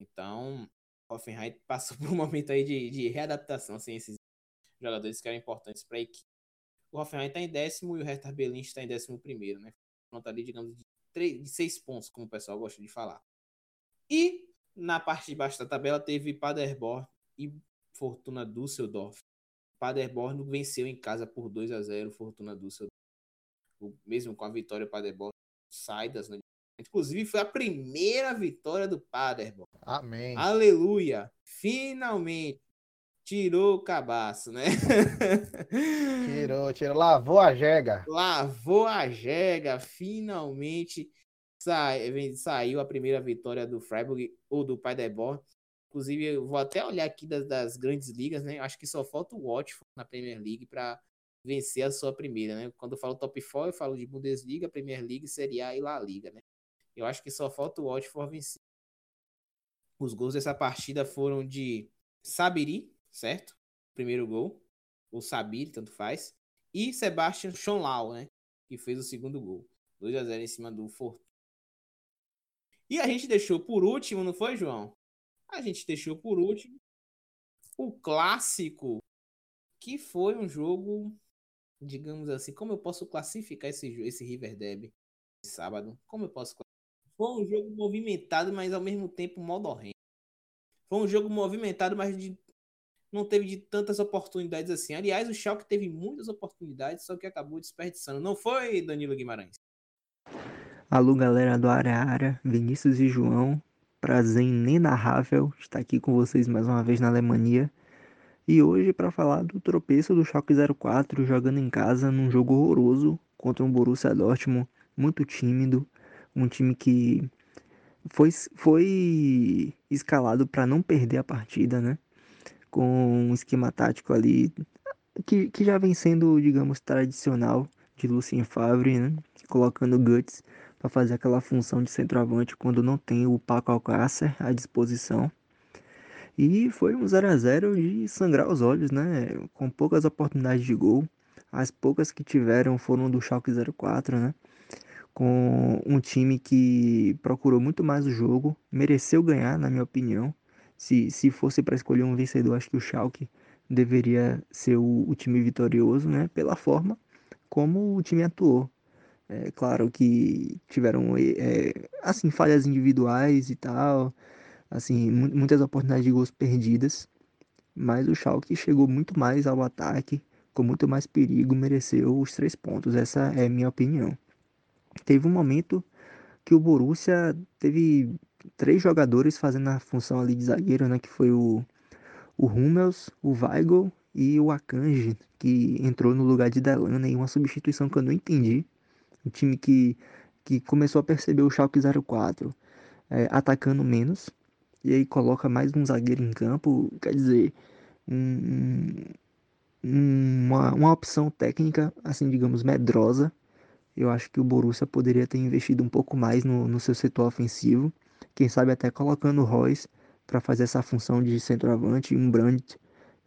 Então, Hoffenheim passou por um momento aí de, de readaptação sem assim, esses jogadores que eram importantes para a equipe. O Hoffenheim está em décimo e o Hertha Berlin está em décimo primeiro, né? Pronto ali, digamos, de, três, de seis pontos, como o pessoal gosta de falar. E na parte de baixo da tabela teve Paderborn e Fortuna Düsseldorf. Paderborn venceu em casa por 2 a 0 Fortuna Düsseldorf mesmo com a vitória, o Paderborn sai das Inclusive, foi a primeira vitória do Paderborn. Amém. Aleluia! Finalmente! Tirou o cabaço, né? tirou, tirou. Lavou a jega. Lavou a jega. Finalmente sa... saiu a primeira vitória do Freiburg ou do Paderborn. Inclusive, eu vou até olhar aqui das, das grandes ligas, né? Acho que só falta o Watford na Premier League para vencer a sua primeira, né? Quando eu falo top 4, eu falo de Bundesliga, Premier League, Série A e La Liga, né? Eu acho que só falta o Watford vencer. Os gols dessa partida foram de Sabiri, certo? Primeiro gol. Ou Sabiri, tanto faz. E Sebastian Schonlau, né? Que fez o segundo gol. 2 a 0 em cima do Fortuna. E a gente deixou por último, não foi, João? A gente deixou por último o clássico, que foi um jogo, digamos assim, como eu posso classificar esse, esse River Derby sábado? Como eu posso Foi um jogo movimentado, mas ao mesmo tempo modorrento. Foi um jogo movimentado, mas de, não teve de tantas oportunidades assim. Aliás, o Schalke teve muitas oportunidades, só que acabou desperdiçando. Não foi, Danilo Guimarães? Alô, galera do Área Vinícius e João. Prazer inenarrável estar aqui com vocês mais uma vez na Alemanha. E hoje para falar do tropeço do Schalke 04 jogando em casa num jogo horroroso contra um Borussia Dortmund muito tímido, um time que foi, foi escalado para não perder a partida, né? Com um esquema tático ali que, que já vem sendo, digamos, tradicional de Lucien Favre, né? Colocando Guts para fazer aquela função de centroavante quando não tem o Paco Alcácer à disposição. E foi um 0 a 0 de sangrar os olhos, né? Com poucas oportunidades de gol. As poucas que tiveram foram do Schalke 04, né? Com um time que procurou muito mais o jogo, mereceu ganhar, na minha opinião. Se, se fosse para escolher um vencedor, acho que o Schalke deveria ser o, o time vitorioso, né? Pela forma como o time atuou. É claro que tiveram é, assim falhas individuais e tal, assim muitas oportunidades de gols perdidas, mas o Schalke chegou muito mais ao ataque, com muito mais perigo, mereceu os três pontos. Essa é a minha opinião. Teve um momento que o Borussia teve três jogadores fazendo a função ali de zagueiro, né, que foi o o Hummels, o Weigl e o Akanji, que entrou no lugar de Delana em uma substituição que eu não entendi um time que, que começou a perceber o Schalke 04 é, atacando menos, e aí coloca mais um zagueiro em campo, quer dizer, um, uma, uma opção técnica, assim, digamos, medrosa. Eu acho que o Borussia poderia ter investido um pouco mais no, no seu setor ofensivo, quem sabe até colocando o Royce para fazer essa função de centroavante e um Brandt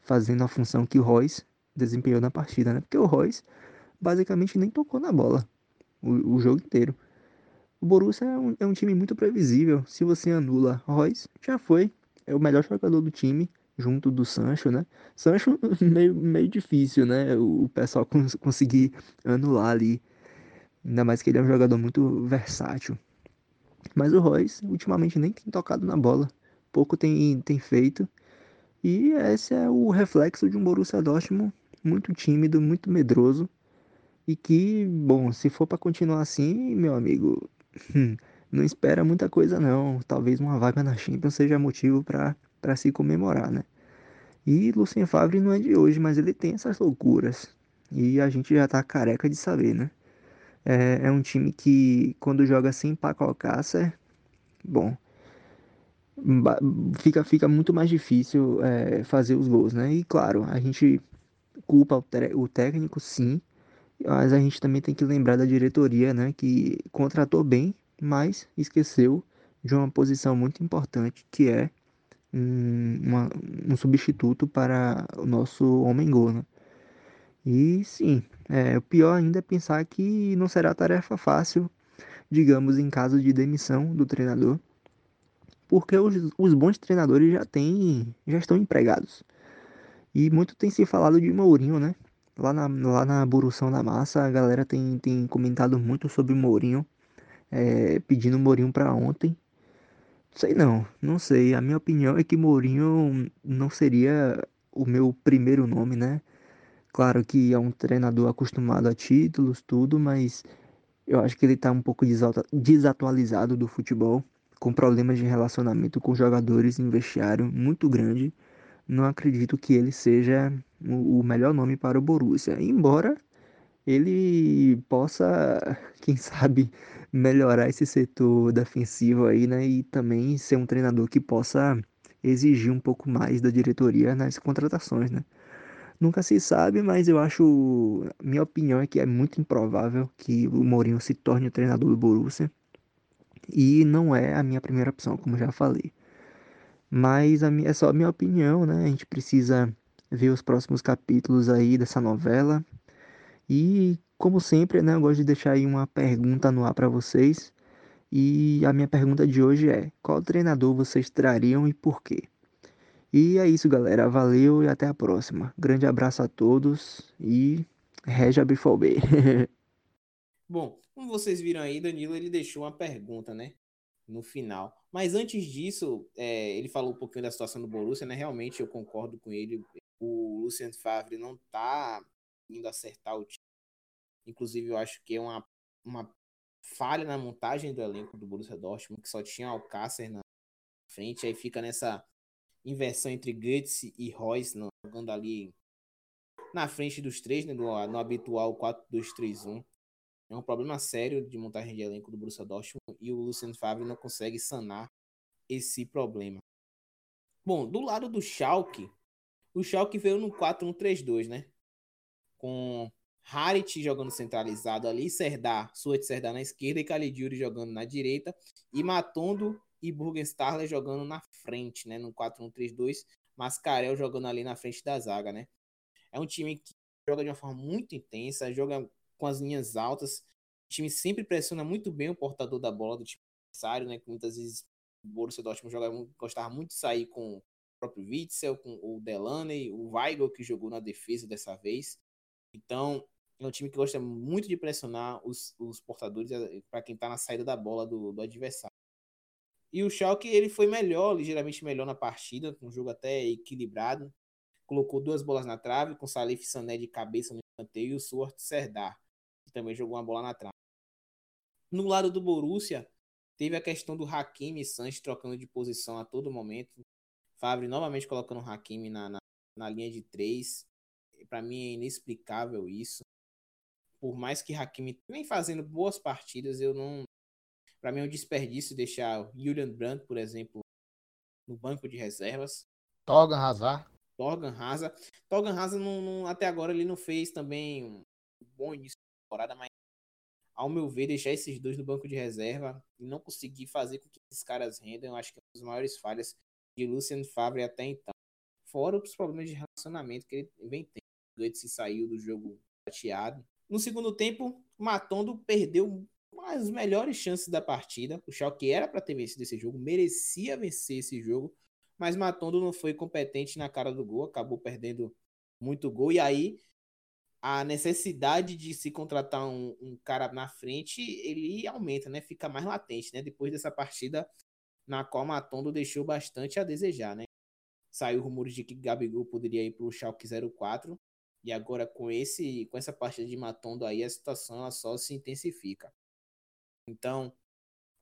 fazendo a função que o Royce desempenhou na partida, né? Porque o Royce basicamente nem tocou na bola o, o jogo inteiro. O Borussia é um, é um, time muito previsível. Se você anula Royce, já foi. É o melhor jogador do time, junto do Sancho, né? Sancho meio, meio difícil, né? O, o pessoal cons conseguir anular ali. Ainda mais que ele é um jogador muito versátil. Mas o Royce ultimamente nem tem tocado na bola. Pouco tem, tem feito. E esse é o reflexo de um Borussia Dortmund muito tímido, muito medroso e que, bom, se for para continuar assim, meu amigo, não espera muita coisa não. Talvez uma vaga na Champions seja motivo para se comemorar, né? E Lucien Favre não é de hoje, mas ele tem essas loucuras. E a gente já tá careca de saber, né? É, é um time que, quando joga sem Paco Alcácer, bom, fica, fica muito mais difícil é, fazer os gols, né? E claro, a gente culpa o, o técnico, sim, mas a gente também tem que lembrar da diretoria, né, que contratou bem, mas esqueceu de uma posição muito importante, que é um, uma, um substituto para o nosso homem-gol, né? E sim, é, o pior ainda é pensar que não será tarefa fácil, digamos, em caso de demissão do treinador, porque os, os bons treinadores já têm, já estão empregados. E muito tem se falado de Mourinho, né? Lá na, lá na Burução da Massa, a galera tem, tem comentado muito sobre o Mourinho, é, pedindo o Mourinho para ontem. Sei não, não sei. A minha opinião é que Mourinho não seria o meu primeiro nome, né? Claro que é um treinador acostumado a títulos, tudo, mas eu acho que ele tá um pouco desatualizado do futebol, com problemas de relacionamento com jogadores em vestiário muito grande não acredito que ele seja o melhor nome para o Borussia. Embora ele possa, quem sabe, melhorar esse setor defensivo aí, né? E também ser um treinador que possa exigir um pouco mais da diretoria nas contratações, né? Nunca se sabe, mas eu acho. Minha opinião é que é muito improvável que o Mourinho se torne o treinador do Borussia. E não é a minha primeira opção, como já falei. Mas minha, é só a minha opinião, né? A gente precisa ver os próximos capítulos aí dessa novela. E, como sempre, né? Eu gosto de deixar aí uma pergunta no ar para vocês. E a minha pergunta de hoje é: qual treinador vocês trariam e por quê? E é isso, galera. Valeu e até a próxima. Grande abraço a todos e Reja Bifobê. Bom, como vocês viram aí, Danilo ele deixou uma pergunta, né? No final. Mas antes disso, é, ele falou um pouquinho da situação do Borussia, né? Realmente eu concordo com ele. O Lucien Favre não tá indo acertar o time. Inclusive, eu acho que é uma, uma falha na montagem do elenco do Borussia Dortmund, que só tinha Alcácer na frente. Aí fica nessa inversão entre Götze e Royce, jogando ali na frente dos três, né? No, no habitual 4-2-3-1. É um problema sério de montagem de elenco do Borussia Dortmund e o Lucien Favre não consegue sanar esse problema. Bom, do lado do Schalke, o Schalke veio no 4-1-3-2, né? Com Harit jogando centralizado ali, Serdar, Suet Serdar na esquerda e Caligiuri jogando na direita e Matondo e Burgenstarler jogando na frente, né? No 4-1-3-2, Mascarel jogando ali na frente da zaga, né? É um time que joga de uma forma muito intensa, joga com as linhas altas. O time sempre pressiona muito bem o portador da bola do time adversário, né? Que muitas vezes o Borussia Dortmund jogava, gostava muito de sair com o próprio Witzel, com o Delaney, o Weigl que jogou na defesa dessa vez. Então, é um time que gosta muito de pressionar os, os portadores eh, para quem está na saída da bola do, do, adversário. E o Schalke ele foi melhor, ligeiramente melhor na partida, um jogo até equilibrado. Colocou duas bolas na trave, com Salif Sané de cabeça no canteio e o Suart Serdar também jogou uma bola na trave. No lado do Borussia, teve a questão do Hakimi e Sanches trocando de posição a todo momento. Fabre novamente colocando o Hakimi na, na, na linha de três. Para mim é inexplicável isso. Por mais que Hakimi vem fazendo boas partidas, eu não. Para mim é um desperdício deixar Julian Brandt, por exemplo, no banco de reservas. Torgan Hazard. Torgan Hazard. Torgan Hazard não, não, até agora ele não fez também um bom início temporada, mas ao meu ver, deixar esses dois no banco de reserva e não conseguir fazer com que esses caras rendam, eu acho que é uma das maiores falhas de Lucien Favre até então. Fora os problemas de relacionamento que ele vem tendo. O Götze saiu do jogo chateado. No segundo tempo, Matondo perdeu as melhores chances da partida. O Schalke era para ter vencido esse jogo, merecia vencer esse jogo, mas Matondo não foi competente na cara do gol, acabou perdendo muito gol. E aí a necessidade de se contratar um, um, cara na frente, ele aumenta, né? Fica mais latente, né? Depois dessa partida na qual Matondo deixou bastante a desejar, né? Saiu rumores de que Gabigol poderia ir para o Schalke 04 e agora com esse com essa partida de Matondo aí a situação só se intensifica. Então,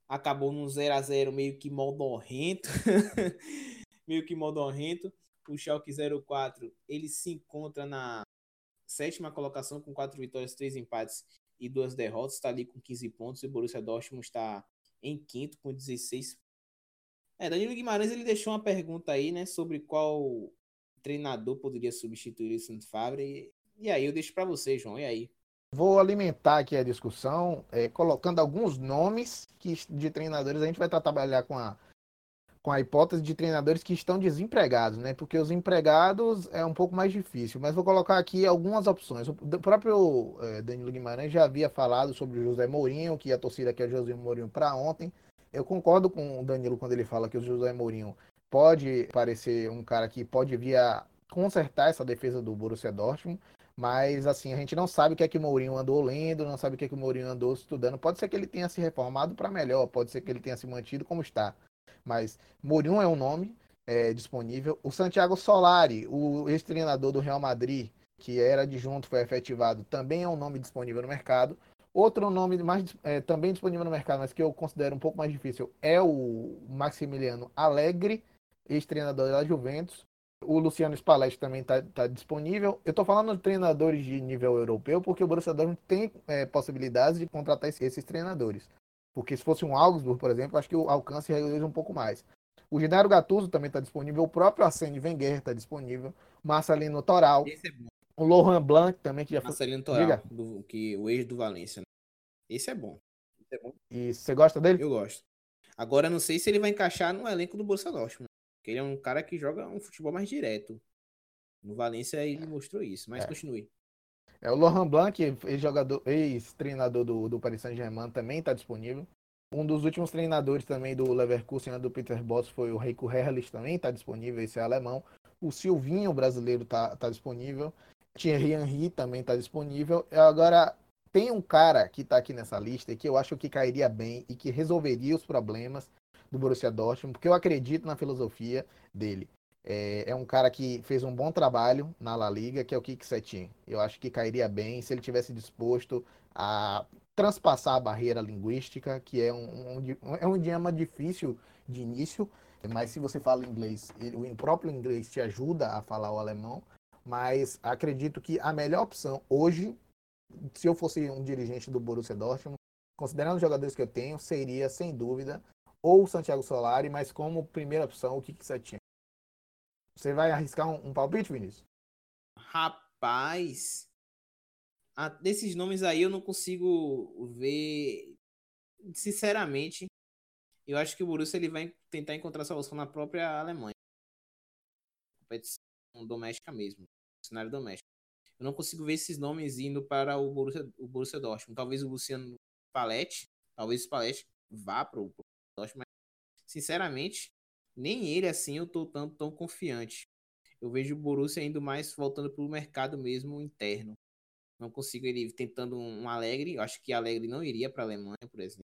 acabou num 0 a 0 meio que modorrento. meio que modorrento. O Schalke 04, ele se encontra na sétima colocação com quatro vitórias, três empates e duas derrotas, está ali com 15 pontos e o Borussia Dortmund está em quinto com 16. É, Danilo Guimarães ele deixou uma pergunta aí, né, sobre qual treinador poderia substituir o Santos Favre. E aí eu deixo para você, João. E aí? Vou alimentar aqui a discussão, é, colocando alguns nomes que, de treinadores. A gente vai trabalhar com a com a hipótese de treinadores que estão desempregados, né? Porque os empregados é um pouco mais difícil. Mas vou colocar aqui algumas opções. O próprio é, Danilo Guimarães já havia falado sobre o José Mourinho, que a torcida quer José Mourinho para ontem. Eu concordo com o Danilo quando ele fala que o José Mourinho pode parecer um cara que pode vir a consertar essa defesa do Borussia Dortmund, mas assim, a gente não sabe o que é que o Mourinho andou lendo, não sabe o que é que o Mourinho andou estudando. Pode ser que ele tenha se reformado para melhor, pode ser que ele tenha se mantido como está. Mas Mourinho é um nome é, disponível. O Santiago Solari, o ex-treinador do Real Madrid, que era adjunto, foi efetivado, também é um nome disponível no mercado. Outro nome mais, é, também disponível no mercado, mas que eu considero um pouco mais difícil, é o Maximiliano Alegre, ex-treinador da Juventus. O Luciano Spalletti também está tá disponível. Eu estou falando de treinadores de nível europeu, porque o Borussia Dortmund tem é, possibilidades de contratar esses treinadores. Porque se fosse um Augsburg, por exemplo, acho que o alcance realiza um pouco mais. O Genaro Gattuso também está disponível. O próprio Arsene Wenger está disponível. Marcelino Toral. Esse é bom. O Lohan Blanc também, que já foi. Marcelino Toral, do, que, o ex do Valência. Né? Esse é bom. Esse é bom. E você gosta dele? Eu gosto. Agora, não sei se ele vai encaixar no elenco do Borussia Dortmund. Porque ele é um cara que joga um futebol mais direto. No Valência ele mostrou isso, mas é. continue. É, o Laurent Blanc, ex-jogador, ex-treinador do, do Paris Saint-Germain, também está disponível. Um dos últimos treinadores também do Leverkusen, do Peter Boss, foi o Reiko Herrlich, também está disponível, esse é alemão. O Silvinho, brasileiro, está tá disponível. Thierry Henry também está disponível. Agora, tem um cara que está aqui nessa lista e que eu acho que cairia bem e que resolveria os problemas do Borussia Dortmund, porque eu acredito na filosofia dele. É, é, um cara que fez um bom trabalho na La Liga, que é o Kik Setin. Eu acho que cairia bem se ele tivesse disposto a transpassar a barreira linguística, que é um, um, é um idioma difícil de início, mas se você fala inglês, ele, o próprio inglês te ajuda a falar o alemão. Mas acredito que a melhor opção hoje, se eu fosse um dirigente do Borussia Dortmund, considerando os jogadores que eu tenho, seria sem dúvida ou o Santiago Solari, mas como primeira opção o Kik Setin. Você vai arriscar um, um palpite, Vinícius? Rapaz, a, desses nomes aí eu não consigo ver. Sinceramente, eu acho que o Borussia ele vai tentar encontrar solução na própria Alemanha. Competição doméstica mesmo, cenário doméstico. Eu não consigo ver esses nomes indo para o Borussia, o Borussia Dortmund. Talvez o Luciano Paletti, talvez o vá para o Dortmund, mas sinceramente, nem ele assim eu tô tanto tão confiante. Eu vejo o Borussia indo mais voltando para o mercado mesmo interno. Não consigo ele tentando um Alegre. Eu acho que Alegre não iria para a Alemanha, por exemplo.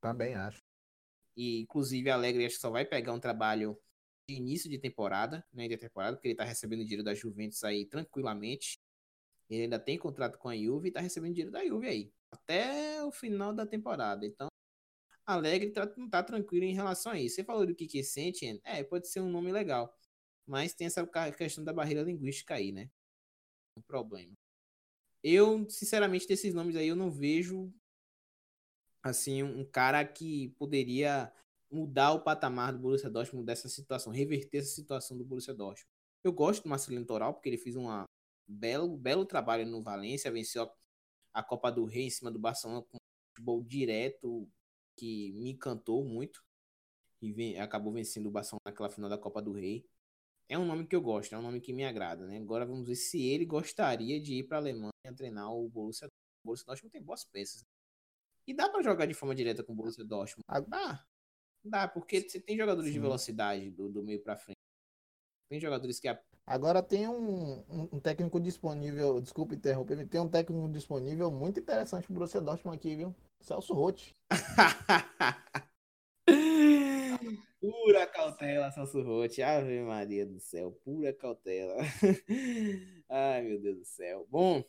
Também acho. E inclusive Alegre acho que só vai pegar um trabalho de início de temporada, né, de temporada, porque ele está recebendo dinheiro da Juventus aí tranquilamente. Ele ainda tem contrato com a Juve e está recebendo dinheiro da Juve aí até o final da temporada. Então Alegre tá, não tá tranquilo em relação a isso. Você falou do Kiki Sentient, é, pode ser um nome legal. Mas tem essa questão da barreira linguística aí, né? Um problema. Eu, sinceramente, desses nomes aí, eu não vejo assim, um cara que poderia mudar o patamar do Borussia Dortmund dessa situação, reverter essa situação do Borussia Dortmund. Eu gosto do Marcelino Toral, porque ele fez um belo, belo trabalho no Valência, venceu a, a Copa do Rei em cima do Barcelona com um futebol direto, que me encantou muito e vem, acabou vencendo o Barcelona naquela final da Copa do Rei. É um nome que eu gosto, é um nome que me agrada, né? Agora vamos ver se ele gostaria de ir para a Alemanha treinar o Borussia. O Borussia Dortmund tem boas peças. Né? E dá para jogar de forma direta com o Borussia Dortmund? Ah, dá. Dá, porque você tem jogadores Sim. de velocidade do, do meio para frente. Tem jogadores que. Agora tem um, um, técnico disponível, desculpa interromper, tem um técnico disponível muito interessante pro Borussia Dortmund aqui, viu? Celso Rotti. pura cautela, Celso Rotti. Ave Maria do céu, pura cautela. Ai, meu Deus do céu. Bom,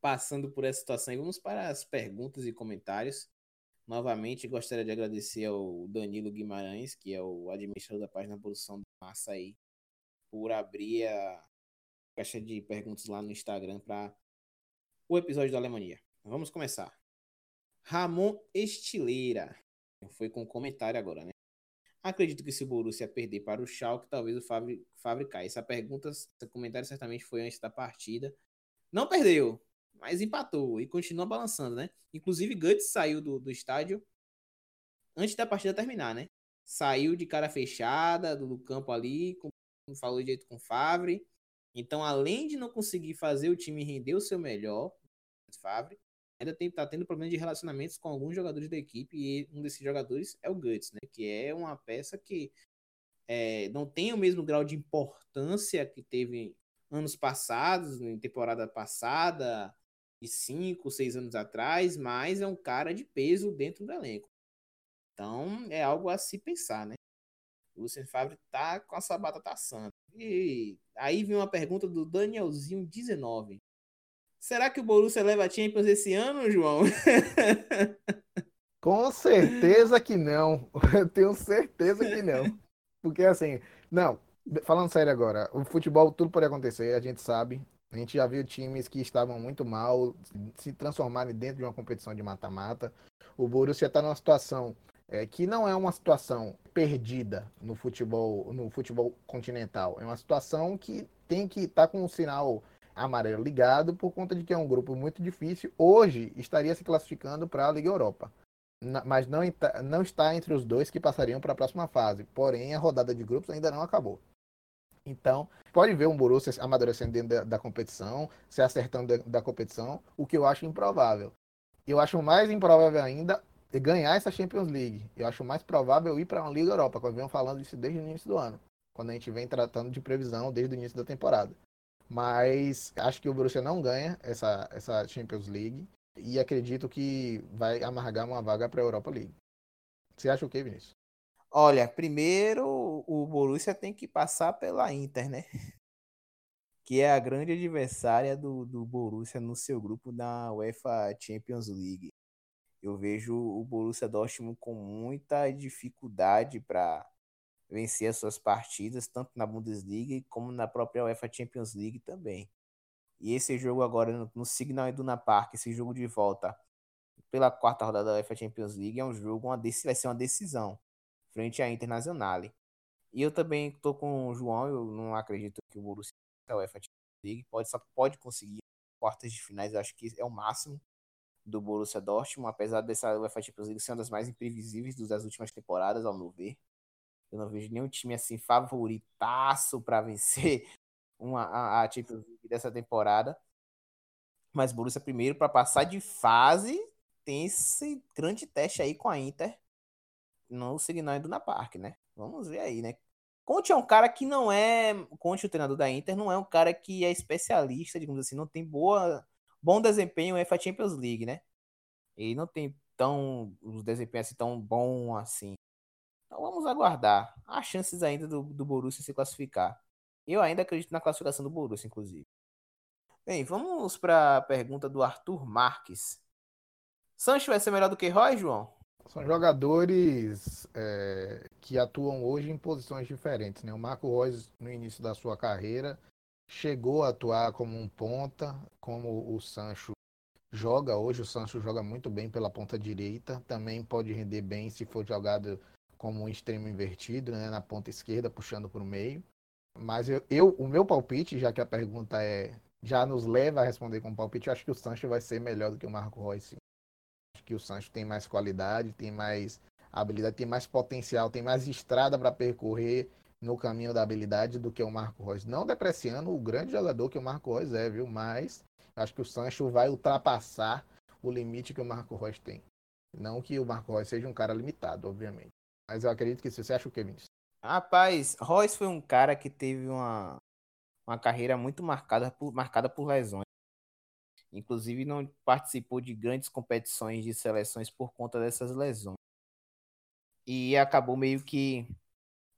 passando por essa situação, vamos para as perguntas e comentários. Novamente, gostaria de agradecer ao Danilo Guimarães, que é o administrador da página Produção da Massa aí, por abrir a caixa de perguntas lá no Instagram para o episódio da Alemanha. Vamos começar. Ramon Estileira. Foi com comentário agora, né? Acredito que se o Borussia perder para o Schalke, talvez o Favre caia. Essa pergunta, esse comentário certamente foi antes da partida. Não perdeu, mas empatou e continua balançando, né? Inclusive, Guts saiu do, do estádio antes da partida terminar, né? Saiu de cara fechada do, do campo ali, com, falou de jeito com o Favre. Então, além de não conseguir fazer o time render o seu melhor, Favre, ainda tem, tá tendo problema de relacionamentos com alguns jogadores da equipe e um desses jogadores é o Guts, né? Que é uma peça que é, não tem o mesmo grau de importância que teve anos passados, em temporada passada, de cinco, seis anos atrás, mas é um cara de peso dentro do elenco. Então é algo a se pensar, né? O Lucien Favre tá com a sabata taçando. E aí vem uma pergunta do Danielzinho 19. Será que o Borussia leva a Champions esse ano, João? Com certeza que não. Eu tenho certeza que não. Porque assim, não, falando sério agora, o futebol tudo pode acontecer, a gente sabe. A gente já viu times que estavam muito mal se transformarem dentro de uma competição de mata-mata. O Borussia está numa situação é, que não é uma situação perdida no futebol, no futebol continental. É uma situação que tem que estar tá com o sinal amarelo ligado por conta de que é um grupo muito difícil. Hoje estaria se classificando para a Liga Europa, mas não, não está entre os dois que passariam para a próxima fase. Porém, a rodada de grupos ainda não acabou. Então, pode ver um Borussia amadurecendo dentro da, da competição, se acertando da competição, o que eu acho improvável. Eu acho mais improvável ainda ganhar essa Champions League. Eu acho mais provável ir para uma Liga Europa, como venho falando isso desde o início do ano, quando a gente vem tratando de previsão desde o início da temporada. Mas acho que o Borussia não ganha essa, essa Champions League e acredito que vai amargar uma vaga para a Europa League. Você acha o que, Vinícius? Olha, primeiro o Borussia tem que passar pela Inter, né? Que é a grande adversária do, do Borussia no seu grupo da UEFA Champions League. Eu vejo o Borussia Dortmund com muita dificuldade para vencer as suas partidas, tanto na Bundesliga como na própria UEFA Champions League também. E esse jogo agora no, Signal Iduna Park, esse jogo de volta pela quarta rodada da UEFA Champions League, é um jogo, uma, vai ser uma decisão frente à Internazionale. E eu também estou com o João, eu não acredito que o Borussia da UEFA Champions League pode, só pode conseguir quartas de finais, eu acho que é o máximo do Borussia Dortmund, apesar dessa UEFA Champions League ser uma das mais imprevisíveis das últimas temporadas, ao meu ver. Eu não vejo nenhum time assim favoritaço para vencer uma, a, a Champions League dessa temporada. Mas Borussia primeiro para passar de fase tem esse grande teste aí com a Inter no Signal Iduna Park, né? Vamos ver aí, né? Conte é um cara que não é. Conte, o treinador da Inter, não é um cara que é especialista, digamos assim, não tem boa, bom desempenho em UEFA Champions League, né? Ele não tem tão. os desempenhos assim, tão bom assim. Então vamos aguardar. Há chances ainda do, do Borussia se classificar. Eu ainda acredito na classificação do Borussia, inclusive. Bem, vamos para a pergunta do Arthur Marques. Sancho vai ser melhor do que Roy, João? São jogadores é, que atuam hoje em posições diferentes. Né? O Marco Reus, no início da sua carreira, chegou a atuar como um ponta, como o Sancho joga hoje. O Sancho joga muito bem pela ponta direita. Também pode render bem se for jogado como um extremo invertido, né? na ponta esquerda, puxando para o meio. Mas eu, eu, o meu palpite, já que a pergunta é já nos leva a responder com palpite, eu acho que o Sancho vai ser melhor do que o Marco Reus, sim que o Sancho tem mais qualidade, tem mais habilidade, tem mais potencial, tem mais estrada para percorrer no caminho da habilidade do que o Marco Reus. Não depreciando o grande jogador que o Marco Reus é, viu? Mas acho que o Sancho vai ultrapassar o limite que o Marco Reus tem. Não que o Marco Reus seja um cara limitado, obviamente. Mas eu acredito que você acha o que, Vinícius? Rapaz, Royce foi um cara que teve uma, uma carreira muito marcada por, marcada por lesões. Inclusive, não participou de grandes competições de seleções por conta dessas lesões. E acabou meio que,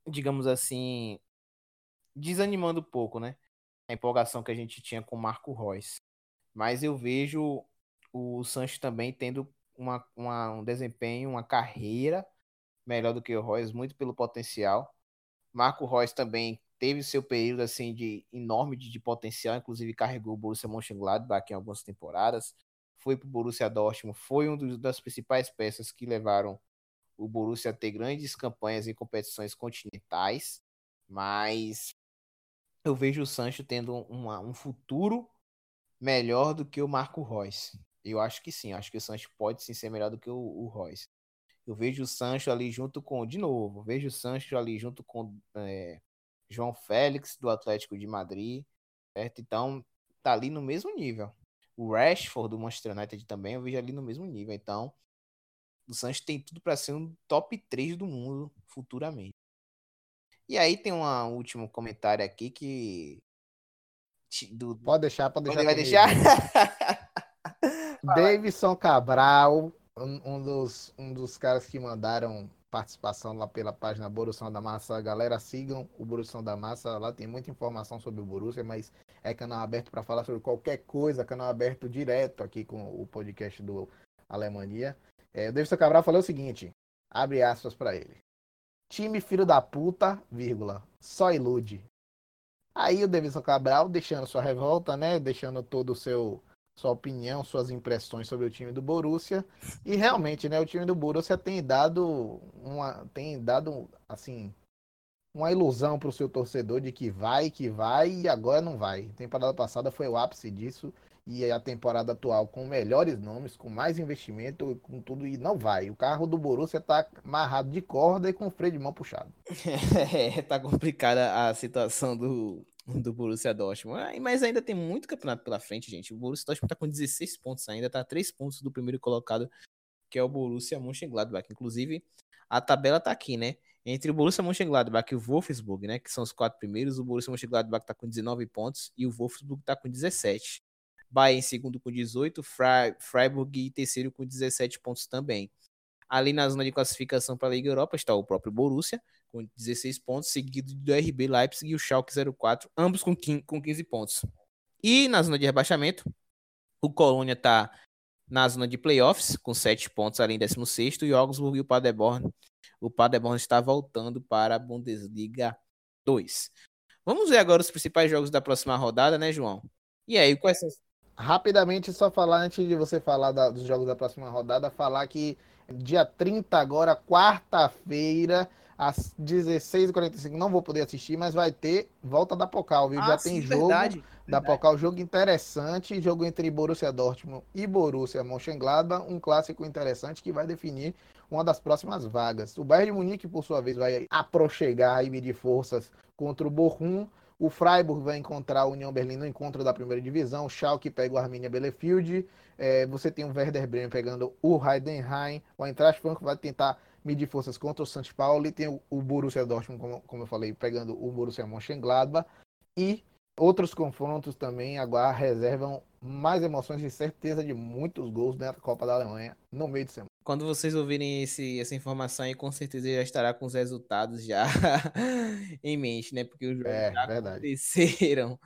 digamos assim, desanimando um pouco, né? A empolgação que a gente tinha com o Marco Reus. Mas eu vejo o Sancho também tendo uma, uma, um desempenho, uma carreira melhor do que o Reus, muito pelo potencial. Marco Reus também teve seu período assim de enorme de, de potencial, inclusive carregou o Borussia Mönchengladbach em algumas temporadas, foi para o Borussia Dortmund, foi uma das principais peças que levaram o Borussia ter grandes campanhas em competições continentais, mas eu vejo o Sancho tendo uma, um futuro melhor do que o Marco Reus. Eu acho que sim, acho que o Sancho pode sim ser melhor do que o, o Reus. Eu vejo o Sancho ali junto com, de novo, vejo o Sancho ali junto com é, João Félix do Atlético de Madrid, certo? Então, tá ali no mesmo nível. O Rashford do Manchester United também eu vejo ali no mesmo nível. Então, o Santos tem tudo para ser um top 3 do mundo futuramente. E aí tem um último comentário aqui que do... pode deixar, pode deixar. Pode deixar? Davidson Cabral, um, um, dos, um dos caras que mandaram participação lá pela página Borussia da Massa. Galera, sigam o Borussia da Massa. Lá tem muita informação sobre o Borussia, mas é canal aberto para falar sobre qualquer coisa. Canal aberto direto aqui com o podcast do Alemanha. É, o Davidson Cabral falou o seguinte: abre aspas para ele. Time filho da puta, vírgula, só ilude. Aí o Davidson Cabral deixando sua revolta, né? Deixando todo o seu sua opinião, suas impressões sobre o time do Borussia. E realmente, né, o time do Borussia tem dado uma tem dado assim uma ilusão para o seu torcedor de que vai, que vai e agora não vai. Temporada passada foi o ápice disso e a temporada atual com melhores nomes, com mais investimento, com tudo e não vai. O carro do Borussia está amarrado de corda e com o freio de mão puxado. É, tá complicada a situação do, do Borussia Dortmund. Mas ainda tem muito campeonato pela frente, gente. O Borussia Dortmund tá com 16 pontos ainda, tá 3 pontos do primeiro colocado, que é o Borussia Mönchengladbach. Inclusive, a tabela tá aqui, né? Entre o Borussia Mönchengladbach e o Wolfsburg, né, que são os quatro primeiros, o Borussia Mönchengladbach tá com 19 pontos e o Wolfsburg tá com 17. Bahia em segundo com 18, Freiburg em terceiro com 17 pontos também. Ali na zona de classificação para a Liga Europa está o próprio Borussia, com 16 pontos, seguido do RB Leipzig e o Schalke 04, ambos com 15 pontos. E na zona de rebaixamento, o Colônia está na zona de playoffs, com 7 pontos ali em 16 e o Augsburg e o Paderborn. O Paderborn está voltando para a Bundesliga 2. Vamos ver agora os principais jogos da próxima rodada, né, João? E aí, quais são Rapidamente, só falar, antes de você falar da, dos jogos da próxima rodada, falar que dia 30 agora, quarta-feira, às 16h45, não vou poder assistir, mas vai ter volta da Pocal, viu? Ah, Já sim, tem jogo verdade, da Pocal, jogo interessante, jogo entre Borussia Dortmund e Borussia Mönchengladbach, um clássico interessante que vai definir uma das próximas vagas. O Bayern de Munique, por sua vez, vai aproxegar e medir forças contra o Bochum, o Freiburg vai encontrar a União Berlim no encontro da primeira divisão. O Schalke pega o Arminia Bielefeld. É, você tem o Werder Bremen pegando o Heidenheim. O Eintracht Frankfurt vai tentar medir forças contra o St. Paulo. E tem o, Borussia Dortmund, como, como, eu falei, pegando o Borussia Mönchengladbach. E outros confrontos também agora reservam mais emoções e certeza de muitos gols dentro da Copa da Alemanha no meio de semana. Quando vocês ouvirem esse, essa informação aí, com certeza já estará com os resultados já em mente, né? Porque os jogos é, já verdade. aconteceram.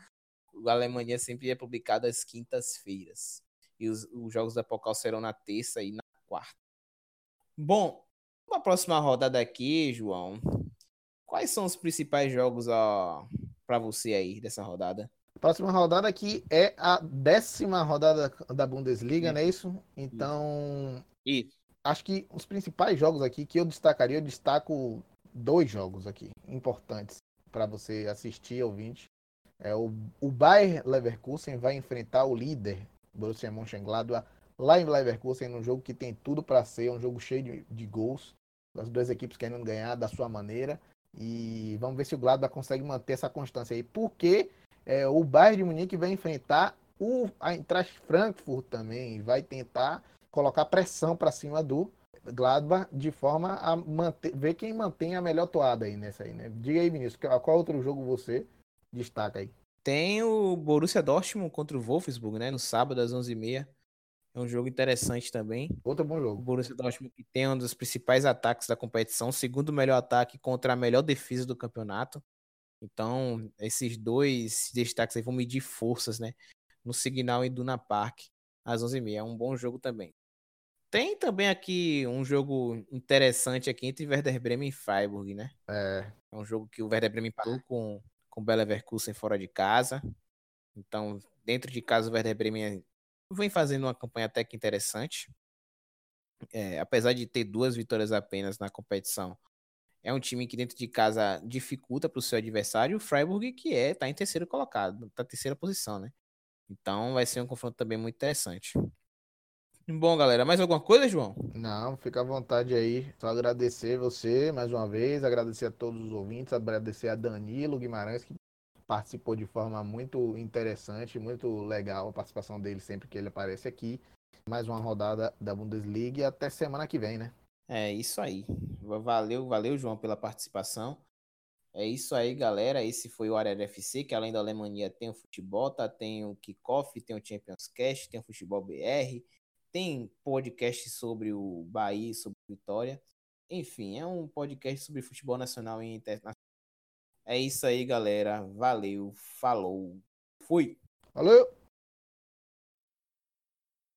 A Alemanha sempre é publicado às quintas-feiras. E os, os jogos da Pocal serão na terça e na quarta. Bom, a próxima rodada aqui, João. Quais são os principais jogos para você aí dessa rodada? Próxima rodada aqui é a décima rodada da Bundesliga, não é isso? Então, isso acho que os principais jogos aqui que eu destacaria, eu destaco dois jogos aqui importantes para você assistir, ouvinte. É o, o Bayer Leverkusen vai enfrentar o líder Borussia Mönchengladbach lá em Leverkusen, num jogo que tem tudo para ser um jogo cheio de, de gols, das duas equipes querendo ganhar da sua maneira. E vamos ver se o Gladbach consegue manter essa constância aí, porque é, o Bayern de Munique vai enfrentar o Eintracht Frankfurt também, vai tentar colocar pressão para cima do Gladbach de forma a manter, ver quem mantém a melhor toada aí nessa aí, né? Diga aí, Vinícius, qual outro jogo você destaca aí? Tem o Borussia Dortmund contra o Wolfsburg, né? No sábado às 11h30. É um jogo interessante também. Outro bom jogo. O Borussia Dortmund que tem um dos principais ataques da competição, segundo melhor ataque contra a melhor defesa do campeonato. Então, esses dois destaques aí vão medir forças, né? No Signal e Duna Park, às 11h30. É um bom jogo também. Tem também aqui um jogo interessante aqui entre Werder Bremen e Freiburg, né? É. É um jogo que o Werder Bremen empatou com, com o Leverkusen fora de casa. Então, dentro de casa, o Werder Bremen vem fazendo uma campanha até que interessante. É, apesar de ter duas vitórias apenas na competição, é um time que dentro de casa dificulta para o seu adversário. O Freiburg, que é, tá em terceiro colocado, tá terceira posição, né? Então vai ser um confronto também muito interessante. Bom, galera, mais alguma coisa, João? Não, fica à vontade aí. Só agradecer você mais uma vez, agradecer a todos os ouvintes, agradecer a Danilo Guimarães, que participou de forma muito interessante, muito legal a participação dele sempre que ele aparece aqui. Mais uma rodada da Bundesliga e até semana que vem, né? É isso aí. Valeu, valeu, João, pela participação. É isso aí, galera. Esse foi o Área FC, que além da Alemanha tem o futebol, tá? Tem o Kickoff, tem o Champions Cast, tem o Futebol BR, tem podcast sobre o Bahia, sobre Vitória. Enfim, é um podcast sobre futebol nacional e internacional. É isso aí, galera. Valeu, falou, fui. Valeu!